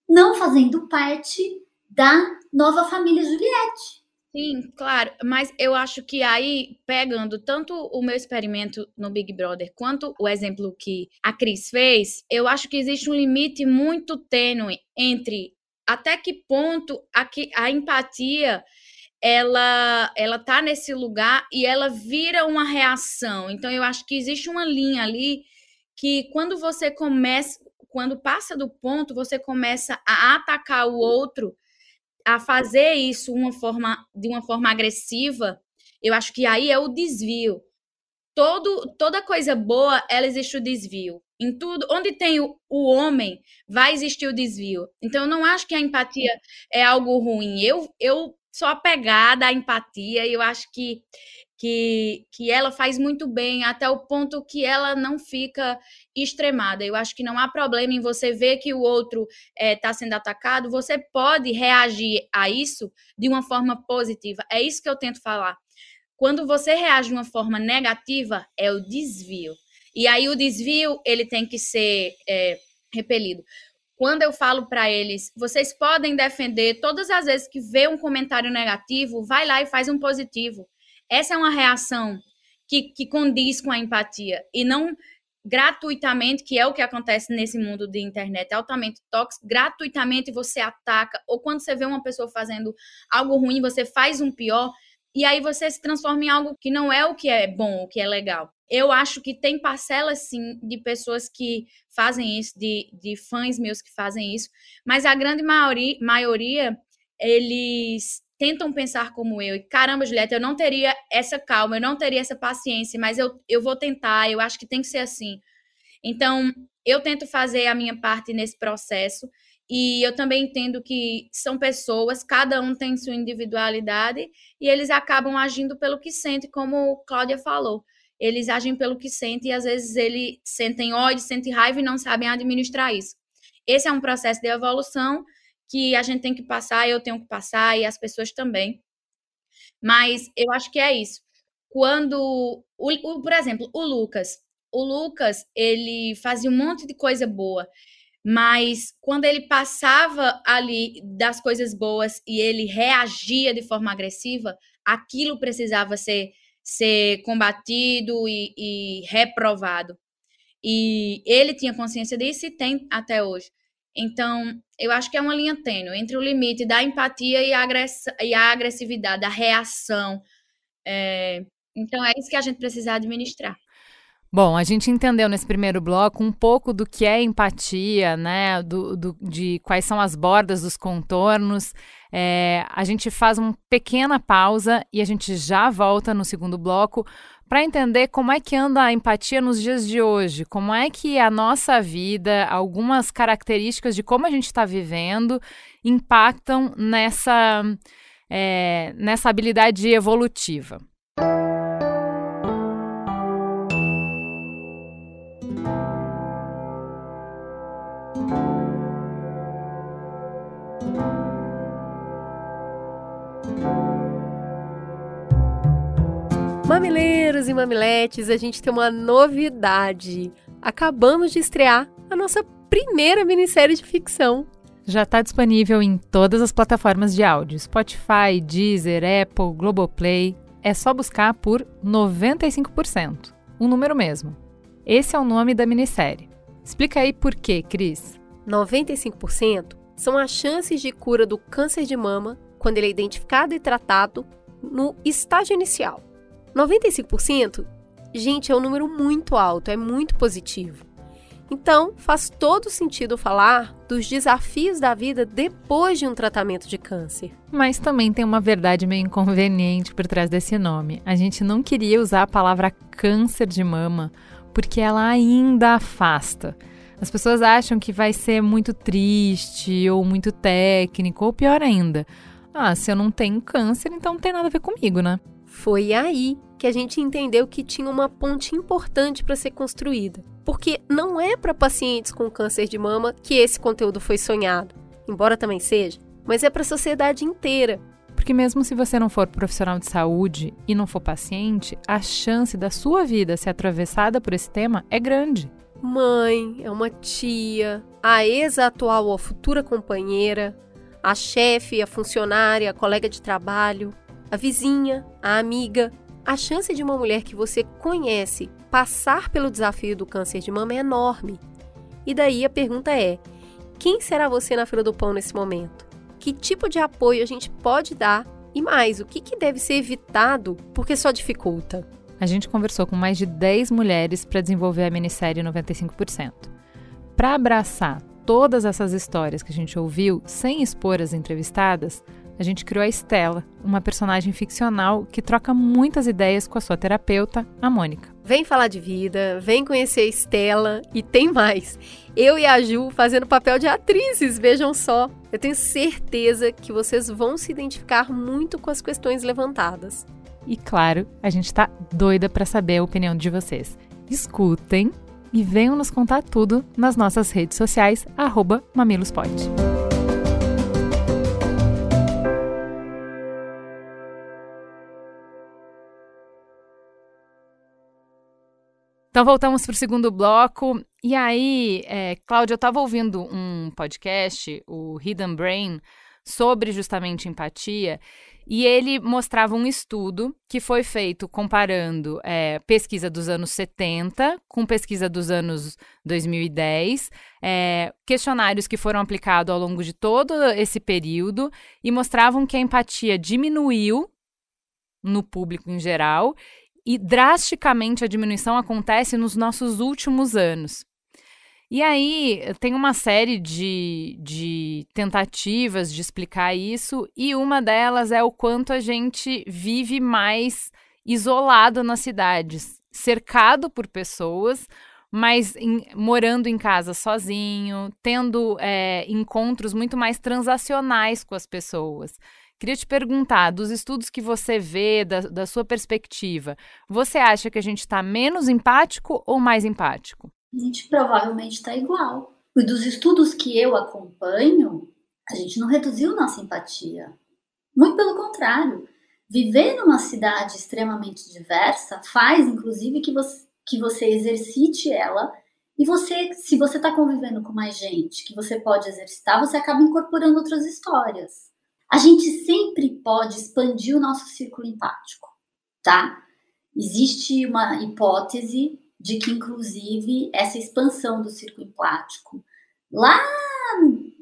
não fazendo parte da nova família Juliette.
Sim, claro, mas eu acho que aí, pegando tanto o meu experimento no Big Brother quanto o exemplo que a Cris fez, eu acho que existe um limite muito tênue entre até que ponto a, a empatia ela ela tá nesse lugar e ela vira uma reação. Então eu acho que existe uma linha ali que quando você começa, quando passa do ponto, você começa a atacar o outro a fazer isso uma forma, de uma forma agressiva, eu acho que aí é o desvio. Todo, toda coisa boa, ela existe o desvio. Em tudo, onde tem o, o homem, vai existir o desvio. Então, eu não acho que a empatia é algo ruim. Eu, eu sou apegada à empatia e eu acho que que, que ela faz muito bem, até o ponto que ela não fica extremada. Eu acho que não há problema em você ver que o outro está eh, é, sendo atacado, você pode reagir a isso de uma forma positiva. É isso que eu tento falar. Quando você reage de uma forma negativa, é o desvio. E aí o desvio ele tem que ser é, repelido. Quando eu falo para eles, vocês podem defender todas as vezes que vê um comentário negativo, vai lá e faz um positivo essa é uma reação que, que condiz com a empatia e não gratuitamente, que é o que acontece nesse mundo de internet altamente tóxico, gratuitamente você ataca, ou quando você vê uma pessoa fazendo algo ruim, você faz um pior, e aí você se transforma em algo que não é o que é bom, o que é legal. Eu acho que tem parcelas, sim, de pessoas que fazem isso, de, de fãs meus que fazem isso, mas a grande maioria, maioria eles tentam pensar como eu. E caramba, Julieta, eu não teria essa calma, eu não teria essa paciência, mas eu, eu vou tentar, eu acho que tem que ser assim. Então, eu tento fazer a minha parte nesse processo. E eu também entendo que são pessoas, cada um tem sua individualidade e eles acabam agindo pelo que sente, como Cláudia falou. Eles agem pelo que sentem e às vezes eles sentem ódio, sentem raiva e não sabem administrar isso. Esse é um processo de evolução que a gente tem que passar, eu tenho que passar e as pessoas também. Mas eu acho que é isso. Quando, o, o, por exemplo, o Lucas, o Lucas, ele fazia um monte de coisa boa, mas quando ele passava ali das coisas boas e ele reagia de forma agressiva, aquilo precisava ser, ser combatido e, e reprovado. E ele tinha consciência disso e tem até hoje. Então, eu acho que é uma linha tênue entre o limite da empatia e a, agress e a agressividade, a reação. É... Então, é isso que a gente precisa administrar.
Bom, a gente entendeu nesse primeiro bloco um pouco do que é empatia, né? Do, do de quais são as bordas dos contornos. É, a gente faz uma pequena pausa e a gente já volta no segundo bloco para entender como é que anda a empatia nos dias de hoje, como é que a nossa vida, algumas características de como a gente está vivendo impactam nessa, é, nessa habilidade evolutiva.
Mamileiros e mamiletes, a gente tem uma novidade. Acabamos de estrear a nossa primeira minissérie de ficção.
Já está disponível em todas as plataformas de áudio: Spotify, Deezer, Apple, Globoplay. É só buscar por 95%, um número mesmo. Esse é o nome da minissérie. Explica aí por quê, Cris.
95% são as chances de cura do câncer de mama quando ele é identificado e tratado no estágio inicial. 95%, gente, é um número muito alto, é muito positivo. Então, faz todo sentido falar dos desafios da vida depois de um tratamento de câncer.
Mas também tem uma verdade meio inconveniente por trás desse nome. A gente não queria usar a palavra câncer de mama porque ela ainda afasta. As pessoas acham que vai ser muito triste ou muito técnico, ou pior ainda, ah, se eu não tenho câncer, então não tem nada a ver comigo, né?
Foi aí que a gente entendeu que tinha uma ponte importante para ser construída. Porque não é para pacientes com câncer de mama que esse conteúdo foi sonhado, embora também seja, mas é para a sociedade inteira.
Porque mesmo se você não for profissional de saúde e não for paciente, a chance da sua vida ser atravessada por esse tema é grande.
Mãe, é uma tia, a ex-atual ou futura companheira, a chefe, a funcionária, a colega de trabalho, a vizinha, a amiga, a chance de uma mulher que você conhece passar pelo desafio do câncer de mama é enorme. E daí a pergunta é: quem será você na fila do pão nesse momento? Que tipo de apoio a gente pode dar? E mais, o que, que deve ser evitado porque só dificulta?
A gente conversou com mais de 10 mulheres para desenvolver a minissérie 95%. Para abraçar todas essas histórias que a gente ouviu, sem expor as entrevistadas, a gente criou a Estela, uma personagem ficcional que troca muitas ideias com a sua terapeuta, a Mônica.
Vem falar de vida, vem conhecer a Estela e tem mais. Eu e a Ju fazendo papel de atrizes, vejam só. Eu tenho certeza que vocês vão se identificar muito com as questões levantadas.
E claro, a gente tá doida para saber a opinião de vocês. Escutem e venham nos contar tudo nas nossas redes sociais, arroba mamilospod. Então voltamos para o segundo bloco. E aí, é, Cláudia, eu estava ouvindo um podcast, o Hidden Brain, sobre justamente empatia, e ele mostrava um estudo que foi feito comparando é, pesquisa dos anos 70 com pesquisa dos anos 2010, é, questionários que foram aplicados ao longo de todo esse período e mostravam que a empatia diminuiu no público em geral e drasticamente a diminuição acontece nos nossos últimos anos. E aí tem uma série de, de tentativas de explicar isso, e uma delas é o quanto a gente vive mais isolado nas cidades, cercado por pessoas, mas em, morando em casa sozinho, tendo é, encontros muito mais transacionais com as pessoas. Queria te perguntar, dos estudos que você vê, da, da sua perspectiva, você acha que a gente está menos empático ou mais empático?
A gente provavelmente está igual. E dos estudos que eu acompanho, a gente não reduziu nossa empatia. Muito pelo contrário. Viver numa cidade extremamente diversa faz, inclusive, que você, que você exercite ela. E você, se você está convivendo com mais gente que você pode exercitar, você acaba incorporando outras histórias a gente sempre pode expandir o nosso círculo empático, tá? Existe uma hipótese de que, inclusive, essa expansão do círculo empático, lá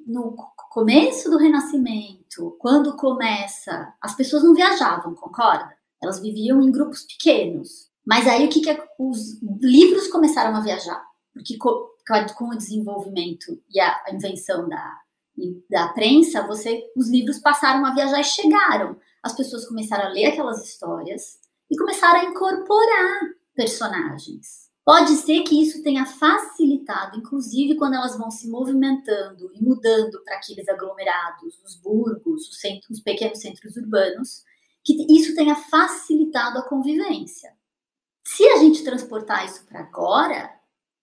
no começo do Renascimento, quando começa, as pessoas não viajavam, concorda? Elas viviam em grupos pequenos. Mas aí o que, que é, os livros começaram a viajar? Porque com, com o desenvolvimento e a invenção da da prensa, você, os livros passaram a viajar e chegaram. As pessoas começaram a ler aquelas histórias e começaram a incorporar personagens. Pode ser que isso tenha facilitado, inclusive quando elas vão se movimentando e mudando para aqueles aglomerados, os burgos, os, centros, os pequenos centros urbanos, que isso tenha facilitado a convivência. Se a gente transportar isso para agora,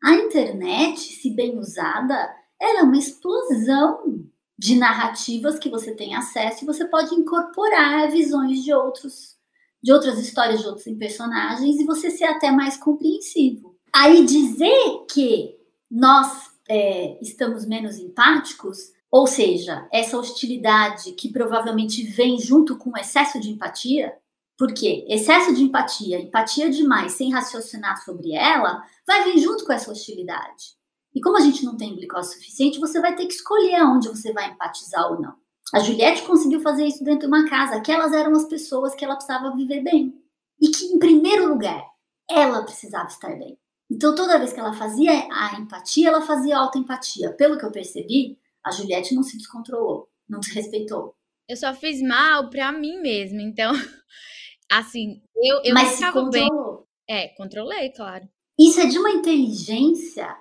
a internet, se bem usada, ela é uma explosão de narrativas que você tem acesso e você pode incorporar visões de outros de outras histórias de outros personagens e você ser até mais compreensivo. Aí dizer que nós é, estamos menos empáticos Ou seja, essa hostilidade que provavelmente vem junto com o excesso de empatia, porque excesso de empatia, empatia demais sem raciocinar sobre ela, vai vir junto com essa hostilidade. E como a gente não tem glicose suficiente, você vai ter que escolher aonde você vai empatizar ou não. A Juliette conseguiu fazer isso dentro de uma casa. Aquelas eram as pessoas que ela precisava viver bem. E que, em primeiro lugar, ela precisava estar bem. Então, toda vez que ela fazia a empatia, ela fazia autoempatia. Pelo que eu percebi, a Juliette não se descontrolou, não desrespeitou.
Eu só fiz mal para mim mesma. Então, assim, eu, eu
Mas se controlou.
Bem. É, controlei, claro.
Isso é de uma inteligência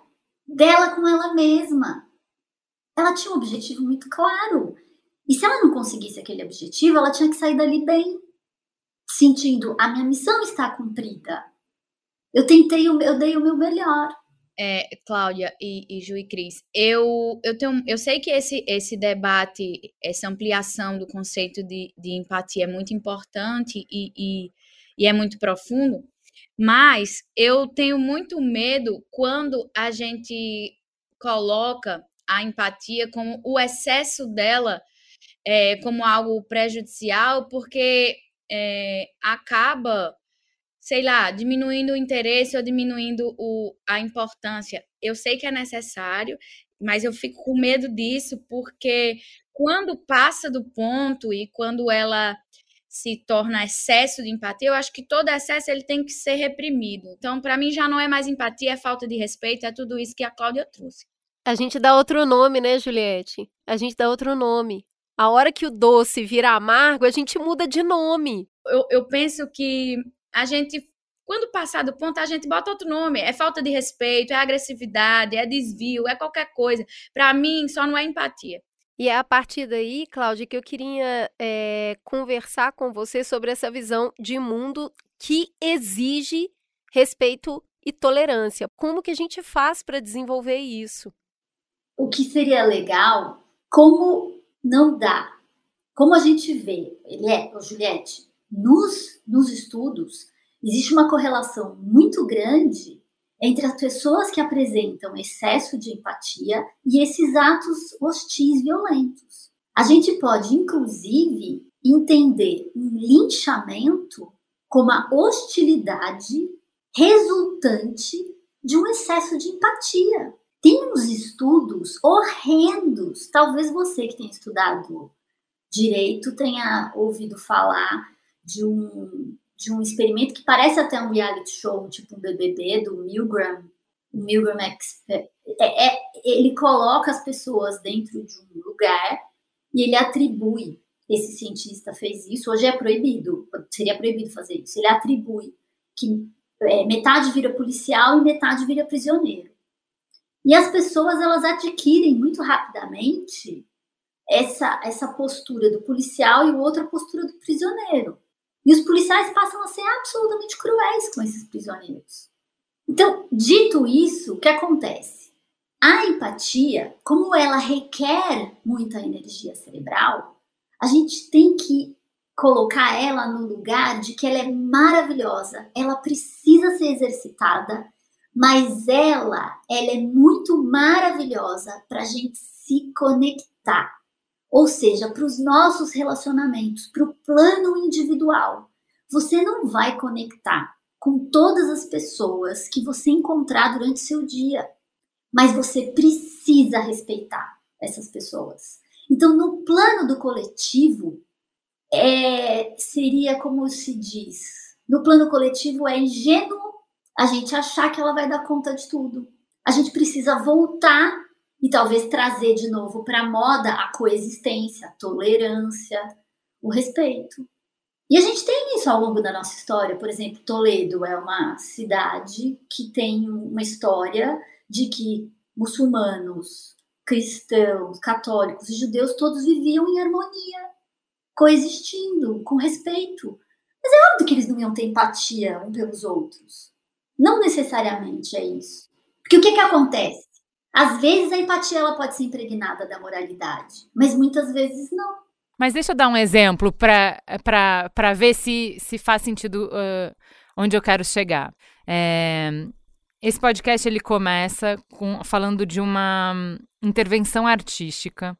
dela com ela mesma. Ela tinha um objetivo muito claro. E se ela não conseguisse aquele objetivo, ela tinha que sair dali bem, sentindo a minha missão está cumprida. Eu tentei, eu dei o meu melhor.
É, Cláudia e, e Ju e Cris, eu, eu, tenho, eu sei que esse, esse debate, essa ampliação do conceito de, de empatia é muito importante e, e, e é muito profundo, mas eu tenho muito medo quando a gente coloca a empatia como o excesso dela é, como algo prejudicial, porque é, acaba sei lá, diminuindo o interesse ou diminuindo o, a importância. Eu sei que é necessário, mas eu fico com medo disso, porque quando passa do ponto e quando ela se torna excesso de empatia, eu acho que todo excesso ele tem que ser reprimido. Então, para mim já não é mais empatia, é falta de respeito, é tudo isso que a Cláudia trouxe.
A gente dá outro nome, né, Juliette? A gente dá outro nome. A hora que o doce vira amargo, a gente muda de nome.
Eu, eu penso que a gente, quando passar do ponto, a gente bota outro nome. É falta de respeito, é agressividade, é desvio, é qualquer coisa. Para mim, só não é empatia.
E é a partir daí, Cláudia, que eu queria é, conversar com você sobre essa visão de mundo que exige respeito e tolerância. Como que a gente faz para desenvolver isso?
O que seria legal, como não dá, como a gente vê, ele é, Juliette, nos, nos estudos, existe uma correlação muito grande entre as pessoas que apresentam excesso de empatia e esses atos hostis violentos. A gente pode, inclusive, entender um linchamento como a hostilidade resultante de um excesso de empatia. Tem uns estudos horrendos, talvez você que tenha estudado direito tenha ouvido falar de um, de um experimento que parece até um reality show, tipo um BBB, do Milgram, Milgram Expert. É, é, ele coloca as pessoas dentro de um lugar e ele atribui. Esse cientista fez isso, hoje é proibido, seria proibido fazer isso. Ele atribui que é, metade vira policial e metade vira prisioneiro. E as pessoas elas adquirem muito rapidamente essa, essa postura do policial e outra postura do prisioneiro. E os policiais passam a ser absolutamente cruéis com esses prisioneiros. Então, dito isso, o que acontece? A empatia, como ela requer muita energia cerebral, a gente tem que colocar ela no lugar de que ela é maravilhosa, ela precisa ser exercitada, mas ela, ela é muito maravilhosa para a gente se conectar ou seja, para os nossos relacionamentos, para o plano individual. Você não vai conectar com todas as pessoas que você encontrar durante seu dia, mas você precisa respeitar essas pessoas. Então, no plano do coletivo, é, seria como se diz: no plano coletivo é ingênuo a gente achar que ela vai dar conta de tudo. A gente precisa voltar e talvez trazer de novo para a moda a coexistência, a tolerância, o respeito. E a gente tem isso ao longo da nossa história. Por exemplo, Toledo é uma cidade que tem uma história de que muçulmanos, cristãos, católicos e judeus todos viviam em harmonia, coexistindo, com respeito. Mas é óbvio que eles não iam ter empatia um pelos outros. Não necessariamente é isso. Porque o que, que acontece? Às vezes a empatia ela pode ser impregnada da moralidade, mas muitas vezes não.
Mas deixa eu dar um exemplo para ver se, se faz sentido uh, onde eu quero chegar. É, esse podcast ele começa com, falando de uma intervenção artística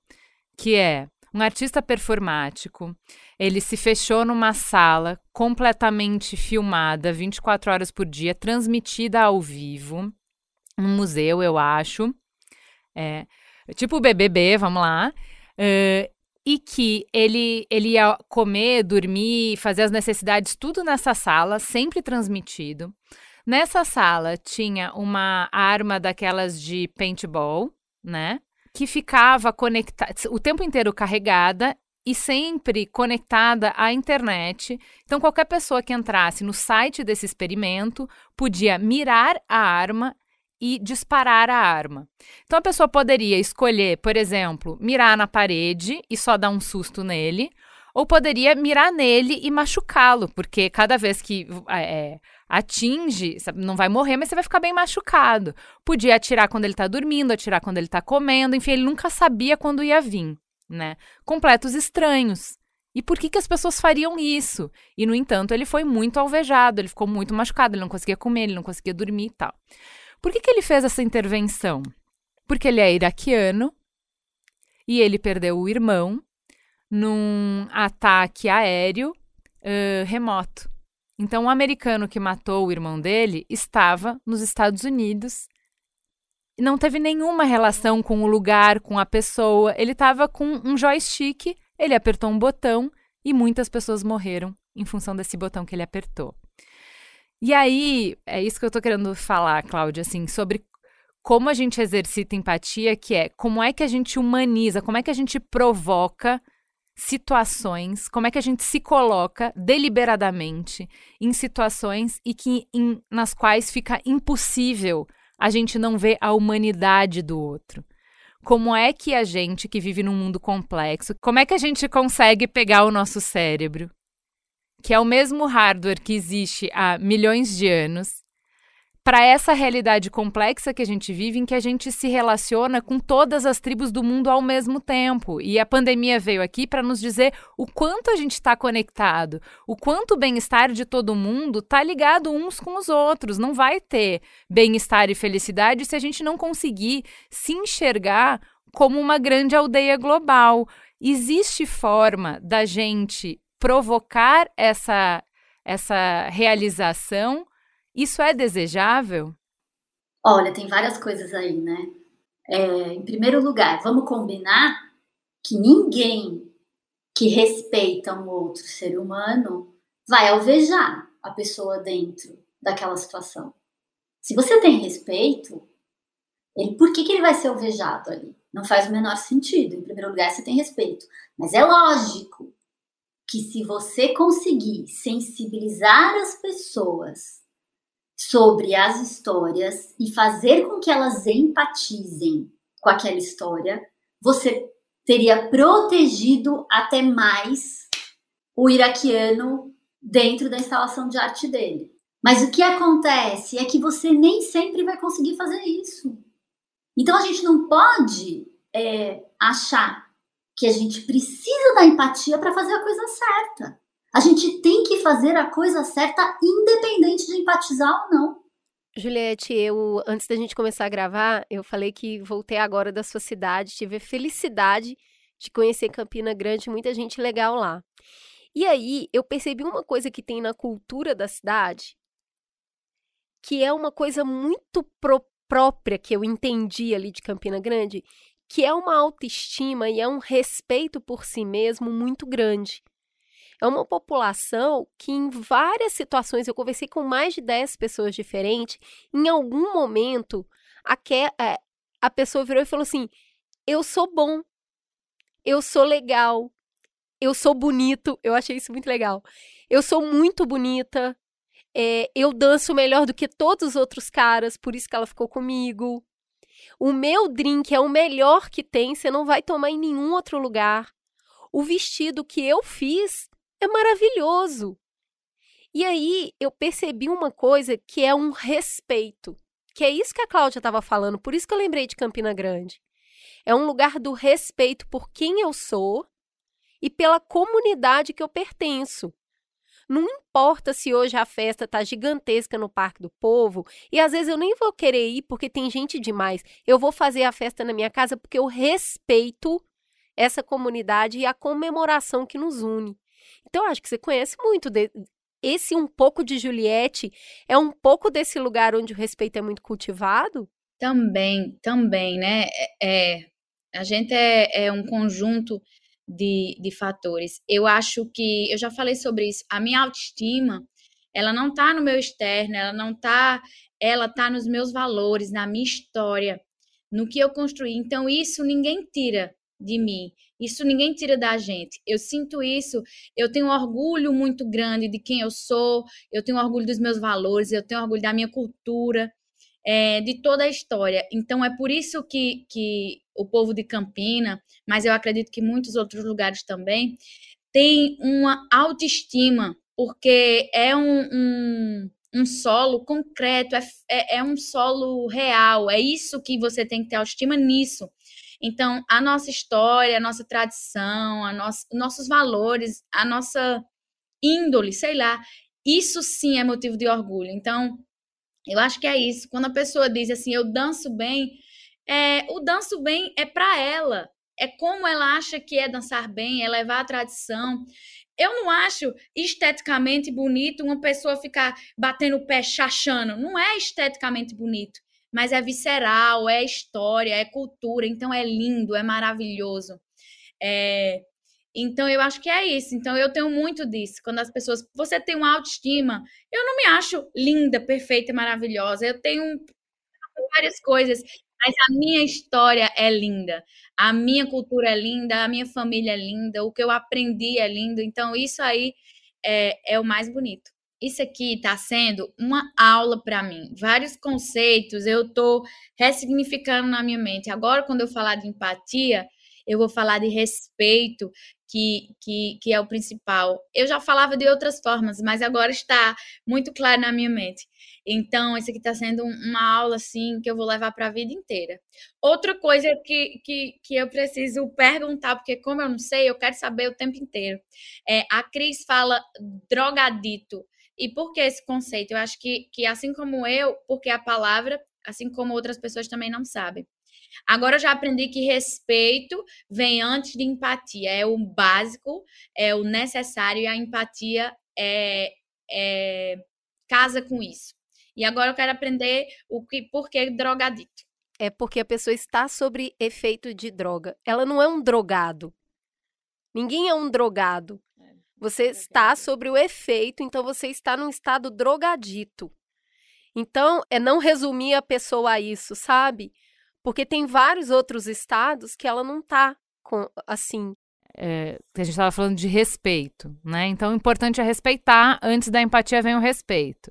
que é um artista performático. Ele se fechou numa sala completamente filmada, 24 horas por dia, transmitida ao vivo, um museu, eu acho. É, tipo o BBB, vamos lá. Uh, e que ele, ele ia comer, dormir, fazer as necessidades, tudo nessa sala, sempre transmitido. Nessa sala tinha uma arma daquelas de paintball, né? Que ficava conectada o tempo inteiro carregada e sempre conectada à internet. Então, qualquer pessoa que entrasse no site desse experimento podia mirar a arma e disparar a arma. Então a pessoa poderia escolher, por exemplo, mirar na parede e só dar um susto nele, ou poderia mirar nele e machucá-lo, porque cada vez que é, atinge, não vai morrer, mas você vai ficar bem machucado. Podia atirar quando ele está dormindo, atirar quando ele está comendo, enfim, ele nunca sabia quando ia vir, né? Completos estranhos. E por que, que as pessoas fariam isso? E, no entanto, ele foi muito alvejado, ele ficou muito machucado, ele não conseguia comer, ele não conseguia dormir e tal. Por que, que ele fez essa intervenção? Porque ele é iraquiano e ele perdeu o irmão num ataque aéreo uh, remoto. Então, o americano que matou o irmão dele estava nos Estados Unidos e não teve nenhuma relação com o lugar, com a pessoa. Ele estava com um joystick, ele apertou um botão e muitas pessoas morreram em função desse botão que ele apertou. E aí, é isso que eu tô querendo falar, Cláudia, assim, sobre como a gente exercita empatia, que é como é que a gente humaniza, como é que a gente provoca situações, como é que a gente se coloca deliberadamente em situações e que em, nas quais fica impossível a gente não ver a humanidade do outro. Como é que a gente que vive num mundo complexo, como é que a gente consegue pegar o nosso cérebro que é o mesmo hardware que existe há milhões de anos, para essa realidade complexa que a gente vive, em que a gente se relaciona com todas as tribos do mundo ao mesmo tempo. E a pandemia veio aqui para nos dizer o quanto a gente está conectado, o quanto o bem-estar de todo mundo está ligado uns com os outros. Não vai ter bem-estar e felicidade se a gente não conseguir se enxergar como uma grande aldeia global. Existe forma da gente provocar essa, essa realização, isso é desejável?
Olha, tem várias coisas aí, né? É, em primeiro lugar, vamos combinar que ninguém que respeita um outro ser humano vai alvejar a pessoa dentro daquela situação. Se você tem respeito, ele, por que, que ele vai ser alvejado ali? Não faz o menor sentido. Em primeiro lugar, você tem respeito. Mas é lógico que se você conseguir sensibilizar as pessoas sobre as histórias e fazer com que elas empatizem com aquela história, você teria protegido até mais o iraquiano dentro da instalação de arte dele. Mas o que acontece é que você nem sempre vai conseguir fazer isso. Então a gente não pode é, achar que a gente precisa da empatia para fazer a coisa certa. A gente tem que fazer a coisa certa independente de empatizar ou não.
Juliette, eu antes da gente começar a gravar, eu falei que voltei agora da sua cidade, tive a felicidade de conhecer Campina Grande, muita gente legal lá. E aí, eu percebi uma coisa que tem na cultura da cidade, que é uma coisa muito pro própria que eu entendi ali de Campina Grande, que é uma autoestima e é um respeito por si mesmo muito grande. É uma população que, em várias situações, eu conversei com mais de 10 pessoas diferentes, em algum momento, a, que, é, a pessoa virou e falou assim: Eu sou bom, eu sou legal, eu sou bonito. Eu achei isso muito legal. Eu sou muito bonita, é, eu danço melhor do que todos os outros caras, por isso que ela ficou comigo. O meu drink é o melhor que tem, você não vai tomar em nenhum outro lugar. O vestido que eu fiz é maravilhoso. E aí eu percebi uma coisa que é um respeito, que é isso que a Cláudia estava falando, por isso que eu lembrei de Campina Grande. É um lugar do respeito por quem eu sou e pela comunidade que eu pertenço. Não importa se hoje a festa tá gigantesca no Parque do Povo e às vezes eu nem vou querer ir porque tem gente demais. Eu vou fazer a festa na minha casa porque eu respeito essa comunidade e a comemoração que nos une. Então, acho que você conhece muito de, esse um pouco de Juliette é um pouco desse lugar onde o respeito é muito cultivado?
Também, também, né? É, é a gente é, é um conjunto de, de fatores. Eu acho que, eu já falei sobre isso, a minha autoestima, ela não tá no meu externo, ela não tá, ela tá nos meus valores, na minha história, no que eu construí. Então, isso ninguém tira de mim. Isso ninguém tira da gente. Eu sinto isso, eu tenho um orgulho muito grande de quem eu sou, eu tenho orgulho dos meus valores, eu tenho orgulho da minha cultura, é, de toda a história. Então é por isso que, que o povo de Campina, mas eu acredito que muitos outros lugares também, tem uma autoestima, porque é um, um, um solo concreto, é, é, é um solo real. É isso que você tem que ter autoestima nisso. Então, a nossa história, a nossa tradição, a nossa, nossos valores, a nossa índole, sei lá, isso sim é motivo de orgulho. Então, eu acho que é isso. Quando a pessoa diz assim, eu danço bem, é, o danço bem é para ela. É como ela acha que é dançar bem, é levar a tradição. Eu não acho esteticamente bonito uma pessoa ficar batendo o pé chachando. Não é esteticamente bonito mas é visceral, é história, é cultura, então é lindo, é maravilhoso. É, então eu acho que é isso. Então eu tenho muito disso. Quando as pessoas, você tem uma autoestima, eu não me acho linda, perfeita, maravilhosa. Eu tenho várias coisas, mas a minha história é linda. A minha cultura é linda, a minha família é linda, o que eu aprendi é lindo. Então isso aí é, é o mais bonito isso aqui está sendo uma aula para mim. Vários conceitos eu estou ressignificando na minha mente. Agora, quando eu falar de empatia, eu vou falar de respeito, que, que, que é o principal. Eu já falava de outras formas, mas agora está muito claro na minha mente. Então, isso aqui está sendo uma aula, assim, que eu vou levar para a vida inteira. Outra coisa que, que, que eu preciso perguntar, porque como eu não sei, eu quero saber o tempo inteiro. É, a Cris fala drogadito. E por que esse conceito? Eu acho que, que assim como eu, porque a palavra, assim como outras pessoas também não sabem. Agora eu já aprendi que respeito vem antes de empatia. É o básico, é o necessário e a empatia é, é casa com isso. E agora eu quero aprender o que, por que drogadito.
É porque a pessoa está sobre efeito de droga. Ela não é um drogado. Ninguém é um drogado. Você está sobre o efeito, então você está num estado drogadito. Então, é não resumir a pessoa a isso, sabe? Porque tem vários outros estados que ela não tá com, assim.
É, a gente estava falando de respeito, né? Então, o importante é respeitar. Antes da empatia vem o respeito.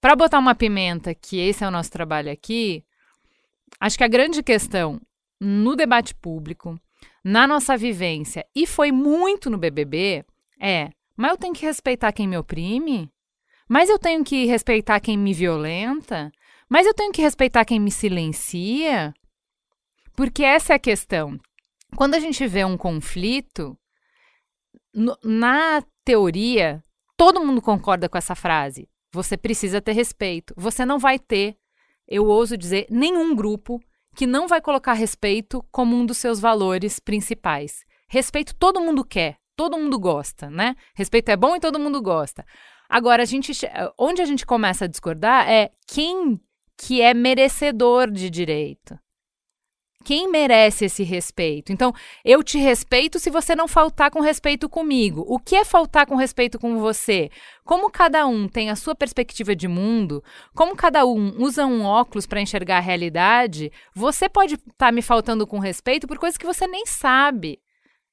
Para botar uma pimenta, que esse é o nosso trabalho aqui, acho que a grande questão no debate público, na nossa vivência, e foi muito no BBB, é, mas eu tenho que respeitar quem me oprime? Mas eu tenho que respeitar quem me violenta? Mas eu tenho que respeitar quem me silencia? Porque essa é a questão. Quando a gente vê um conflito, no, na teoria, todo mundo concorda com essa frase. Você precisa ter respeito. Você não vai ter, eu ouso dizer, nenhum grupo que não vai colocar respeito como um dos seus valores principais. Respeito todo mundo quer todo mundo gosta, né? Respeito é bom e todo mundo gosta. Agora, a gente, onde a gente começa a discordar é quem que é merecedor de direito. Quem merece esse respeito? Então, eu te respeito se você não faltar com respeito comigo. O que é faltar com respeito com você? Como cada um tem a sua perspectiva de mundo, como cada um usa um óculos para enxergar a realidade, você pode estar tá me faltando com respeito por coisas que você nem sabe.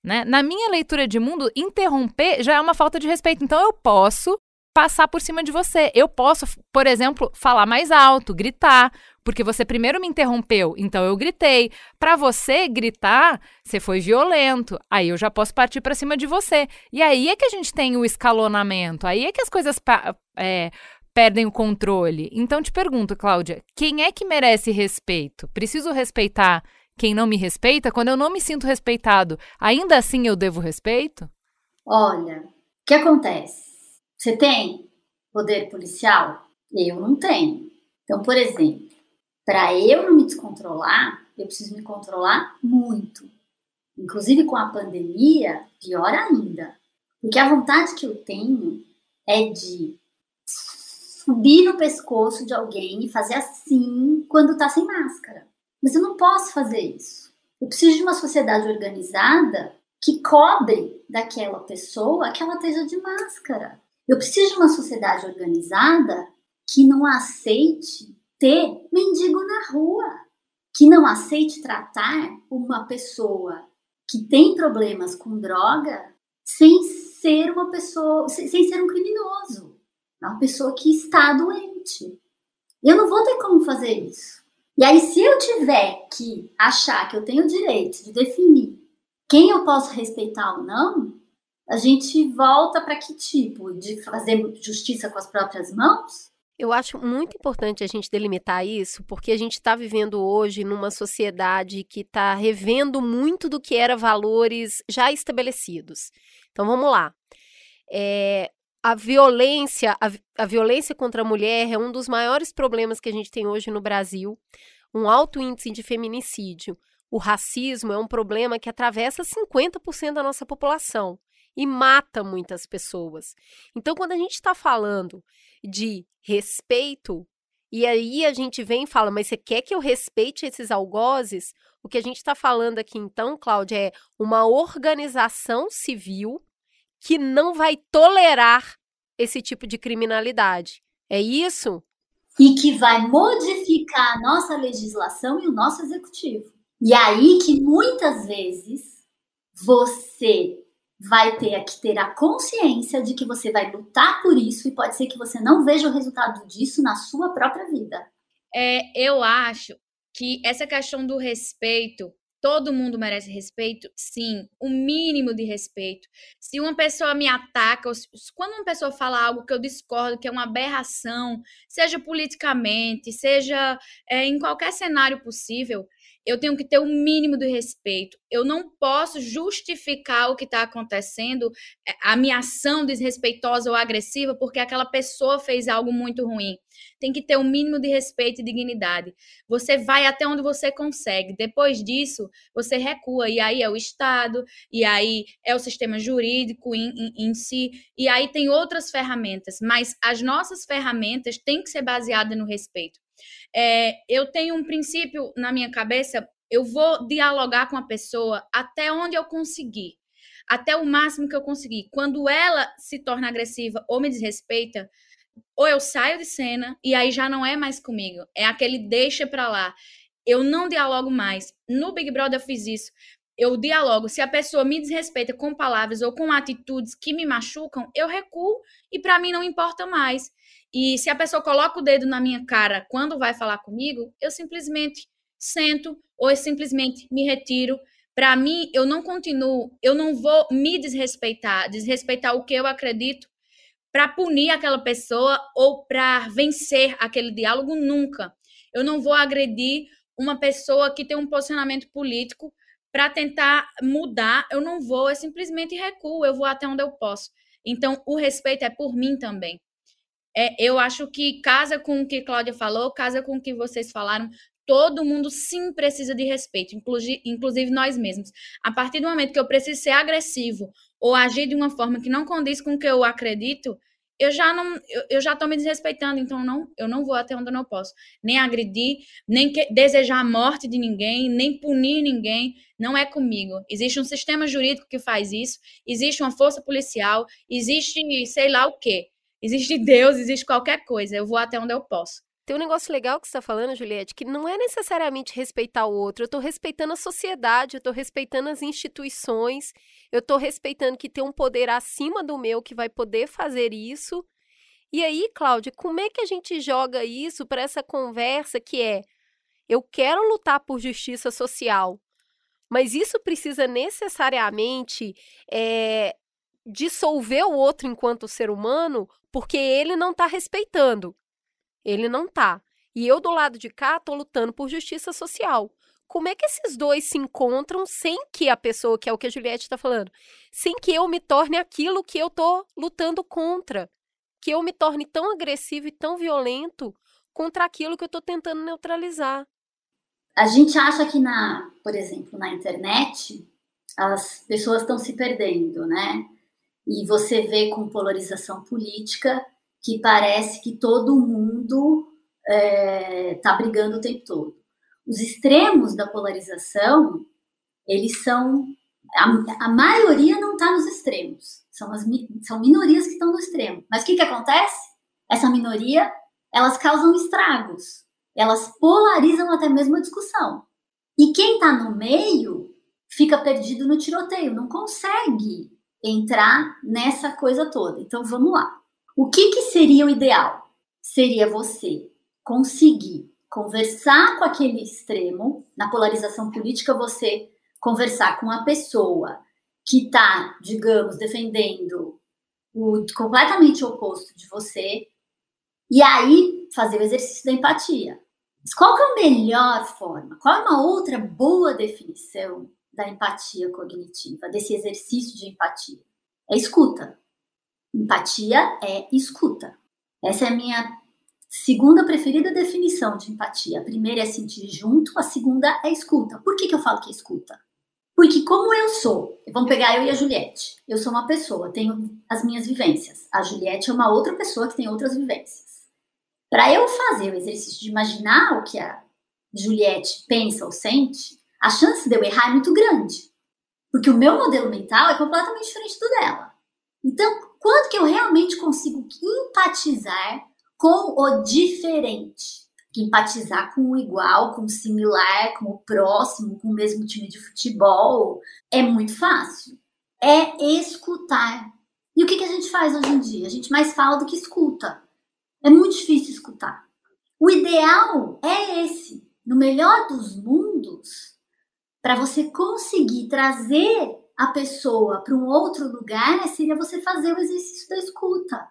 Né? Na minha leitura de mundo, interromper já é uma falta de respeito. Então eu posso passar por cima de você. Eu posso, por exemplo, falar mais alto, gritar, porque você primeiro me interrompeu, então eu gritei. Para você gritar, você foi violento. Aí eu já posso partir para cima de você. E aí é que a gente tem o escalonamento. Aí é que as coisas é, perdem o controle. Então te pergunto, Cláudia, quem é que merece respeito? Preciso respeitar quem não me respeita, quando eu não me sinto respeitado, ainda assim eu devo respeito?
Olha, o que acontece? Você tem poder policial? Eu não tenho. Então, por exemplo, para eu não me descontrolar, eu preciso me controlar muito. inclusive com a pandemia, pior ainda. Porque a vontade que eu tenho é de subir no pescoço de alguém e fazer assim quando tá sem máscara. Mas eu não posso fazer isso. Eu preciso de uma sociedade organizada que cobre daquela pessoa que ela esteja de máscara. Eu preciso de uma sociedade organizada que não aceite ter mendigo na rua, que não aceite tratar uma pessoa que tem problemas com droga sem ser uma pessoa, sem ser um criminoso, uma pessoa que está doente. Eu não vou ter como fazer isso. E aí, se eu tiver que achar que eu tenho o direito de definir quem eu posso respeitar ou não, a gente volta para que tipo? De fazer justiça com as próprias mãos?
Eu acho muito importante a gente delimitar isso, porque a gente está vivendo hoje numa sociedade que está revendo muito do que era valores já estabelecidos. Então vamos lá. É, a violência, a, a violência contra a mulher é um dos maiores problemas que a gente tem hoje no Brasil. Um alto índice de feminicídio. O racismo é um problema que atravessa 50% da nossa população e mata muitas pessoas. Então, quando a gente está falando de respeito, e aí a gente vem e fala, mas você quer que eu respeite esses algozes? O que a gente está falando aqui, então, Cláudia, é uma organização civil que não vai tolerar esse tipo de criminalidade. É isso?
E que vai modificar a nossa legislação e o nosso executivo. E aí que muitas vezes você vai ter que ter a consciência de que você vai lutar por isso e pode ser que você não veja o resultado disso na sua própria vida.
É, eu acho que essa questão do respeito, todo mundo merece respeito, sim, o mínimo de respeito. Se uma pessoa me ataca, quando uma pessoa fala algo que eu discordo, que é uma aberração, seja politicamente, seja é, em qualquer cenário possível, eu tenho que ter o mínimo de respeito. Eu não posso justificar o que está acontecendo, é, a minha ação desrespeitosa ou agressiva, porque aquela pessoa fez algo muito ruim. Tem que ter o um mínimo de respeito e dignidade. Você vai até onde você consegue. Depois disso, você recua. E aí é o Estado, e aí é o sistema jurídico em, em, em si, e aí tem outras ferramentas. Mas as nossas ferramentas têm que ser baseadas no respeito. É, eu tenho um princípio na minha cabeça, eu vou dialogar com a pessoa até onde eu conseguir, até o máximo que eu conseguir. Quando ela se torna agressiva ou me desrespeita, ou eu saio de cena e aí já não é mais comigo, é aquele deixa pra lá. Eu não dialogo mais. No Big Brother eu fiz isso. Eu dialogo. Se a pessoa me desrespeita com palavras ou com atitudes que me machucam, eu recuo e para mim não importa mais. E se a pessoa coloca o dedo na minha cara quando vai falar comigo, eu simplesmente sento ou eu simplesmente me retiro. Para mim, eu não continuo, eu não vou me desrespeitar, desrespeitar o que eu acredito para punir aquela pessoa ou para vencer aquele diálogo nunca. Eu não vou agredir uma pessoa que tem um posicionamento político para tentar mudar, eu não vou, eu simplesmente recuo, eu vou até onde eu posso. Então, o respeito é por mim também é, eu acho que casa com o que Cláudia falou, casa com o que vocês falaram. Todo mundo sim precisa de respeito, inclusive, nós mesmos. A partir do momento que eu preciso ser agressivo ou agir de uma forma que não condiz com o que eu acredito, eu já não eu, eu já estou me desrespeitando, então não, eu não vou até onde eu não posso. Nem agredir, nem que, desejar a morte de ninguém, nem punir ninguém, não é comigo. Existe um sistema jurídico que faz isso, existe uma força policial, existe sei lá o quê. Existe Deus, existe qualquer coisa. Eu vou até onde eu posso.
Tem um negócio legal que você está falando, Juliette, que não é necessariamente respeitar o outro. Eu estou respeitando a sociedade, eu estou respeitando as instituições, eu estou respeitando que tem um poder acima do meu que vai poder fazer isso. E aí, Cláudia, como é que a gente joga isso para essa conversa que é: eu quero lutar por justiça social, mas isso precisa necessariamente é, dissolver o outro enquanto ser humano porque ele não está respeitando. Ele não está. E eu do lado de cá estou lutando por justiça social. Como é que esses dois se encontram sem que a pessoa, que é o que a Juliette está falando, sem que eu me torne aquilo que eu estou lutando contra? Que eu me torne tão agressivo e tão violento contra aquilo que eu estou tentando neutralizar.
A gente acha que na, por exemplo, na internet, as pessoas estão se perdendo, né? E você vê com polarização política que parece que todo mundo está é, tá brigando o tempo todo. Os extremos da polarização, eles são. A, a maioria não está nos extremos, são, as, são minorias que estão no extremo. Mas o que, que acontece? Essa minoria, elas causam estragos, elas polarizam até mesmo a discussão. E quem está no meio fica perdido no tiroteio, não consegue entrar nessa coisa toda. Então vamos lá. O que, que seria o ideal? Seria você conseguir conversar com aquele extremo, na polarização política, você conversar com a pessoa que está, digamos, defendendo o completamente oposto de você, e aí fazer o exercício da empatia. Mas qual é a melhor forma? Qual é uma outra boa definição da empatia cognitiva, desse exercício de empatia? É escuta. Empatia é escuta. Essa é a minha segunda preferida definição de empatia. A primeira é sentir junto, a segunda é escuta. Por que, que eu falo que é escuta? Porque como eu sou, vamos pegar eu e a Juliette. Eu sou uma pessoa, tenho as minhas vivências. A Juliette é uma outra pessoa que tem outras vivências. Para eu fazer o exercício de imaginar o que a Juliette pensa ou sente, a chance de eu errar é muito grande. Porque o meu modelo mental é completamente diferente do dela. Então, quanto que eu realmente consigo empatizar com o diferente? Empatizar com o igual, com o similar, com o próximo, com o mesmo time de futebol, é muito fácil. É escutar. E o que, que a gente faz hoje em dia? A gente mais fala do que escuta. É muito difícil escutar. O ideal é esse. No melhor dos mundos, para você conseguir trazer a pessoa para um outro lugar, né, seria você fazer o exercício da escuta.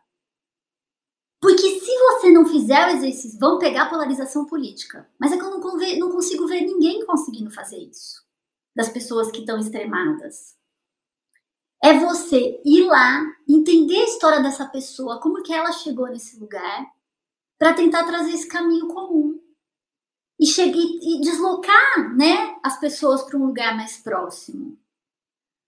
Porque se você não fizer o exercício, vão pegar a polarização política. Mas é que eu não, não consigo ver ninguém conseguindo fazer isso. Das pessoas que estão extremadas. É você ir lá, entender a história dessa pessoa, como que ela chegou nesse lugar, para tentar trazer esse caminho comum e, e deslocar né, as pessoas para um lugar mais próximo.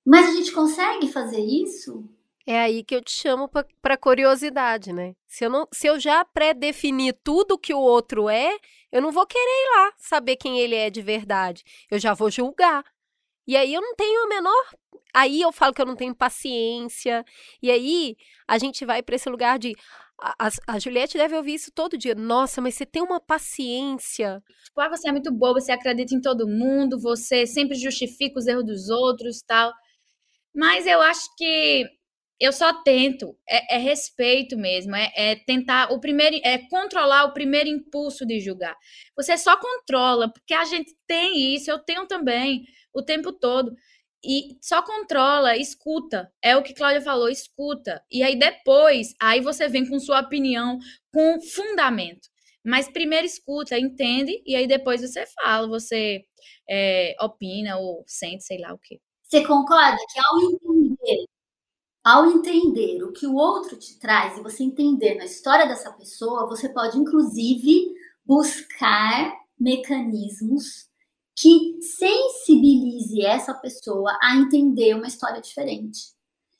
Mas a gente consegue fazer isso?
É aí que eu te chamo para curiosidade, né? Se eu, não, se eu já pré-definir tudo que o outro é, eu não vou querer ir lá saber quem ele é de verdade. Eu já vou julgar. E aí eu não tenho a menor. Aí eu falo que eu não tenho paciência. E aí a gente vai para esse lugar de. A, a, Juliette deve ouvir isso todo dia. Nossa, mas você tem uma paciência.
Tipo, ah, você é muito boa, você acredita em todo mundo, você sempre justifica os erros dos outros tal. Mas eu acho que eu só tento, é, é respeito mesmo, é, é, tentar o primeiro, é controlar o primeiro impulso de julgar. Você só controla, porque a gente tem isso, eu tenho também, o tempo todo e só controla, escuta. É o que Cláudia falou, escuta. E aí depois, aí você vem com sua opinião com fundamento. Mas primeiro escuta, entende, e aí depois você fala, você é, opina ou sente, sei lá o quê.
Você concorda que ao entender, ao entender o que o outro te traz e você entender na história dessa pessoa, você pode inclusive buscar mecanismos que sensibilize essa pessoa a entender uma história diferente.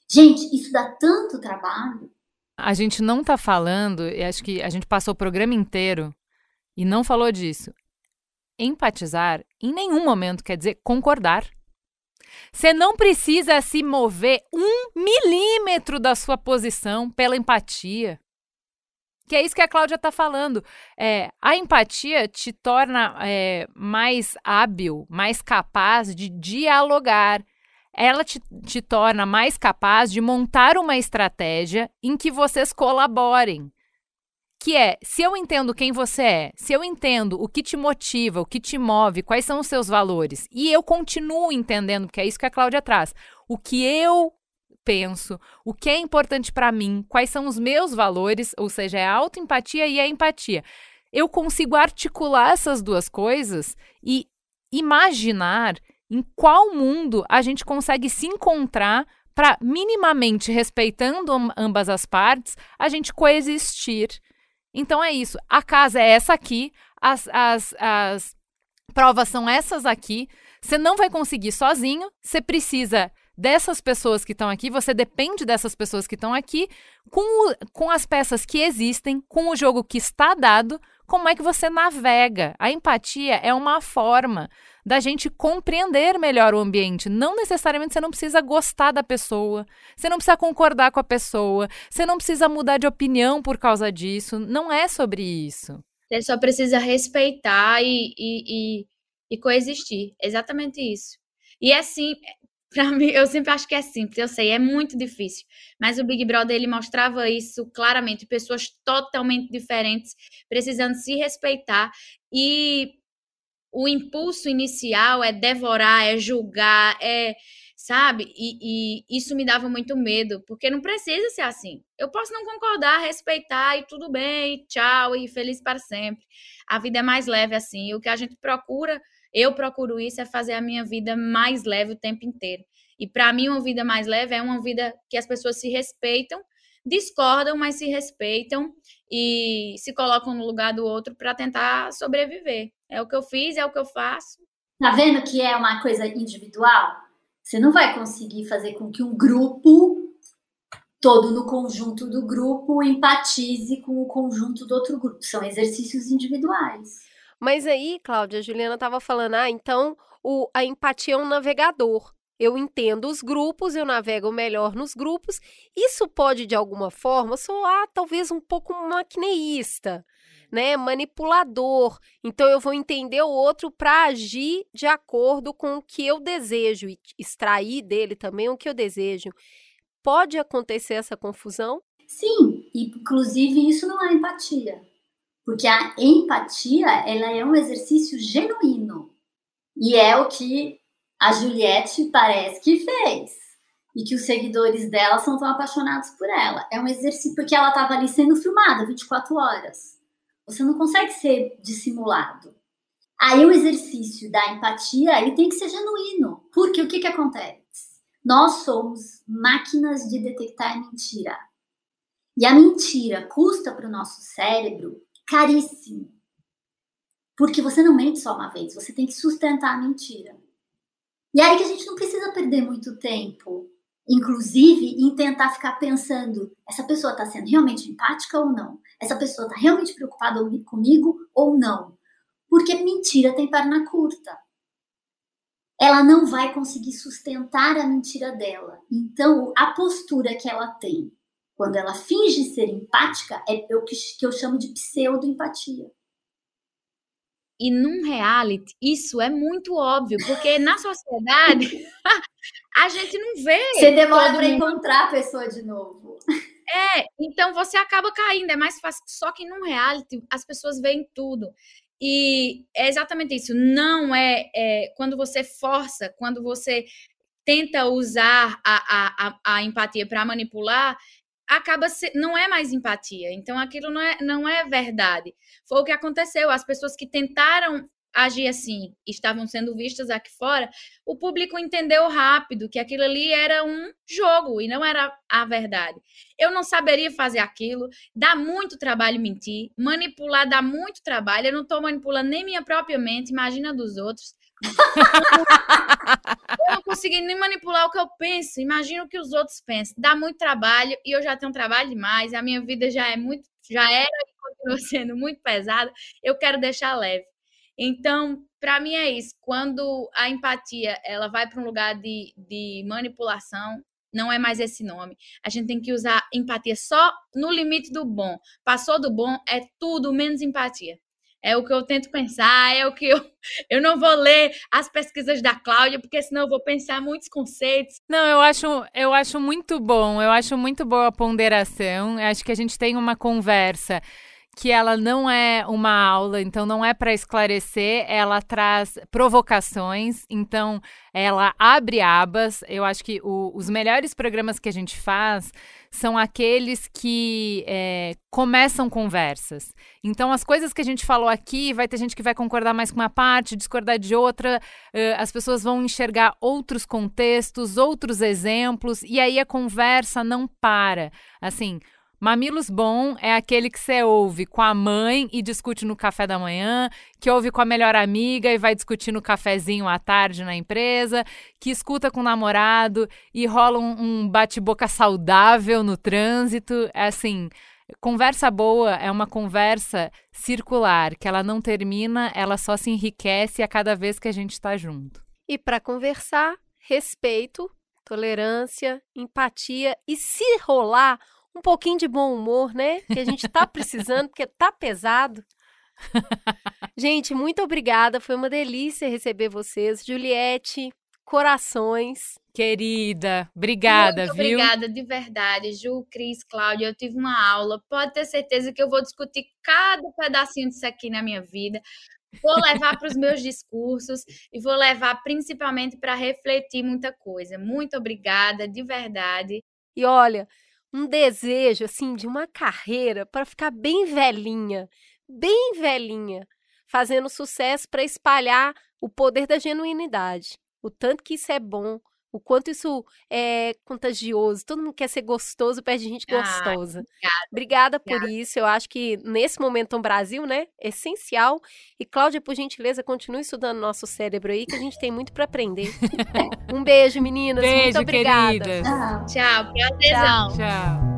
Gente, isso dá tanto trabalho.
A gente não está falando, e acho que a gente passou o programa inteiro e não falou disso. Empatizar em nenhum momento quer dizer concordar. Você não precisa se mover um milímetro da sua posição pela empatia. Que é isso que a Cláudia está falando. É, a empatia te torna é, mais hábil, mais capaz de dialogar. Ela te, te torna mais capaz de montar uma estratégia em que vocês colaborem. Que é, se eu entendo quem você é, se eu entendo o que te motiva, o que te move, quais são os seus valores, e eu continuo entendendo, porque é isso que a Cláudia traz, o que eu penso, o que é importante para mim, quais são os meus valores, ou seja, é a autoempatia e a empatia. Eu consigo articular essas duas coisas e imaginar em qual mundo a gente consegue se encontrar para minimamente respeitando ambas as partes, a gente coexistir. Então é isso. A casa é essa aqui, as, as, as provas são essas aqui. Você não vai conseguir sozinho, você precisa dessas pessoas que estão aqui, você depende dessas pessoas que estão aqui, com, o, com as peças que existem, com o jogo que está dado, como é que você navega. A empatia é uma forma da gente compreender melhor o ambiente. Não necessariamente você não precisa gostar da pessoa, você não precisa concordar com a pessoa, você não precisa mudar de opinião por causa disso. Não é sobre isso.
Você só precisa respeitar e, e, e, e coexistir. Exatamente isso. E assim, para mim, eu sempre acho que é simples, eu sei, é muito difícil. Mas o Big Brother ele mostrava isso claramente, pessoas totalmente diferentes, precisando se respeitar e o impulso inicial é devorar, é julgar, é, sabe? E, e, isso me dava muito medo, porque não precisa ser assim. Eu posso não concordar, respeitar e tudo bem, e tchau, e feliz para sempre. A vida é mais leve assim. E o que a gente procura, eu procuro isso, é fazer a minha vida mais leve o tempo inteiro. E para mim, uma vida mais leve é uma vida que as pessoas se respeitam, discordam, mas se respeitam e se colocam no lugar do outro para tentar sobreviver. É o que eu fiz, é o que eu faço.
Tá vendo que é uma coisa individual? Você não vai conseguir fazer com que um grupo, todo no conjunto do grupo, empatize com o conjunto do outro grupo. São exercícios individuais.
Mas aí, Cláudia, a Juliana estava falando, ah, então o, a empatia é um navegador. Eu entendo os grupos, eu navego melhor nos grupos. Isso pode, de alguma forma, soar talvez um pouco maquineísta né, manipulador. Então eu vou entender o outro para agir de acordo com o que eu desejo e extrair dele também o que eu desejo. Pode acontecer essa confusão?
Sim, inclusive isso não é empatia. Porque a empatia, ela é um exercício genuíno. E é o que a Juliette parece que fez. E que os seguidores dela são tão apaixonados por ela. É um exercício porque ela estava ali sendo filmada 24 horas. Você não consegue ser dissimulado. Aí o exercício da empatia, ele tem que ser genuíno. Porque o que, que acontece? Nós somos máquinas de detectar mentira. E a mentira custa para o nosso cérebro caríssimo. Porque você não mente só uma vez, você tem que sustentar a mentira. E aí que a gente não precisa perder muito tempo inclusive em tentar ficar pensando: essa pessoa está sendo realmente empática ou não? Essa pessoa está realmente preocupada comigo ou não? Porque mentira tem perna curta. Ela não vai conseguir sustentar a mentira dela. Então, a postura que ela tem quando ela finge ser empática é o que eu chamo de pseudo-empatia.
E num reality, isso é muito óbvio, porque na sociedade a gente não vê.
Você demora para encontrar a pessoa de novo.
É, então você acaba caindo, é mais fácil. Só que num reality as pessoas veem tudo. E é exatamente isso. Não é, é quando você força, quando você tenta usar a, a, a, a empatia para manipular, acaba se, não é mais empatia. Então aquilo não é, não é verdade. Foi o que aconteceu. As pessoas que tentaram agir assim, estavam sendo vistas aqui fora, o público entendeu rápido que aquilo ali era um jogo e não era a verdade. Eu não saberia fazer aquilo, dá muito trabalho mentir, manipular dá muito trabalho, eu não estou manipulando nem minha própria mente, imagina dos outros. Eu não consegui nem manipular o que eu penso, imagina o que os outros pensam. Dá muito trabalho e eu já tenho trabalho demais, a minha vida já é muito, já era e continua sendo muito pesada, eu quero deixar leve. Então, para mim é isso. Quando a empatia ela vai para um lugar de, de manipulação, não é mais esse nome. A gente tem que usar empatia só no limite do bom. Passou do bom é tudo menos empatia. É o que eu tento pensar, é o que eu. Eu não vou ler as pesquisas da Cláudia, porque senão eu vou pensar muitos conceitos.
Não, eu acho, eu acho muito bom, eu acho muito boa a ponderação. Eu acho que a gente tem uma conversa que ela não é uma aula, então não é para esclarecer, ela traz provocações, então ela abre abas. Eu acho que o, os melhores programas que a gente faz são aqueles que é, começam conversas. Então, as coisas que a gente falou aqui, vai ter gente que vai concordar mais com uma parte, discordar de outra, uh, as pessoas vão enxergar outros contextos, outros exemplos, e aí a conversa não para. Assim, Mamilos bom é aquele que você ouve com a mãe e discute no café da manhã, que ouve com a melhor amiga e vai discutir no cafezinho à tarde na empresa, que escuta com o namorado e rola um, um bate-boca saudável no trânsito. É assim, conversa boa é uma conversa circular, que ela não termina, ela só se enriquece a cada vez que a gente está junto.
E para conversar, respeito, tolerância, empatia e se rolar um pouquinho de bom humor, né? Que a gente tá precisando, porque tá pesado. gente, muito obrigada. Foi uma delícia receber vocês. Juliette, corações.
Querida, obrigada,
Muito
viu?
Obrigada, de verdade. Ju, Cris, Cláudia, eu tive uma aula. Pode ter certeza que eu vou discutir cada pedacinho disso aqui na minha vida. Vou levar para os meus discursos e vou levar principalmente para refletir muita coisa. Muito obrigada, de verdade.
E olha, um desejo assim de uma carreira para ficar bem velhinha, bem velhinha, fazendo sucesso para espalhar o poder da genuinidade. O tanto que isso é bom, o quanto isso é contagioso. Todo mundo quer ser gostoso perto de gente gostosa.
obrigada,
obrigada por
obrigada.
isso. Eu acho que nesse momento no Brasil, né, é essencial. E Cláudia, por gentileza, continue estudando nosso cérebro aí, que a gente tem muito para aprender. um beijo, meninas. muito
Beijo,
obrigada.
querida.
Tchau.
Tchau, prazerzão.
Tchau.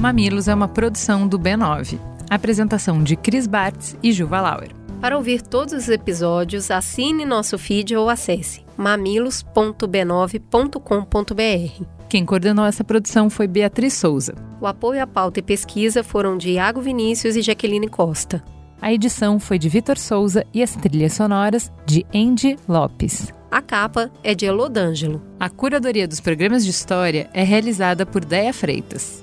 Mamilos é uma produção do B9. Apresentação de Cris Bartz e Juva Lauer.
Para ouvir todos os episódios, assine nosso feed ou acesse mamilos.b9.com.br.
Quem coordenou essa produção foi Beatriz Souza.
O apoio à pauta e pesquisa foram de Iago Vinícius e Jaqueline Costa.
A edição foi de Vitor Souza e as trilhas sonoras de Andy Lopes.
A capa é de Elodângelo.
A curadoria dos programas de história é realizada por Deia Freitas.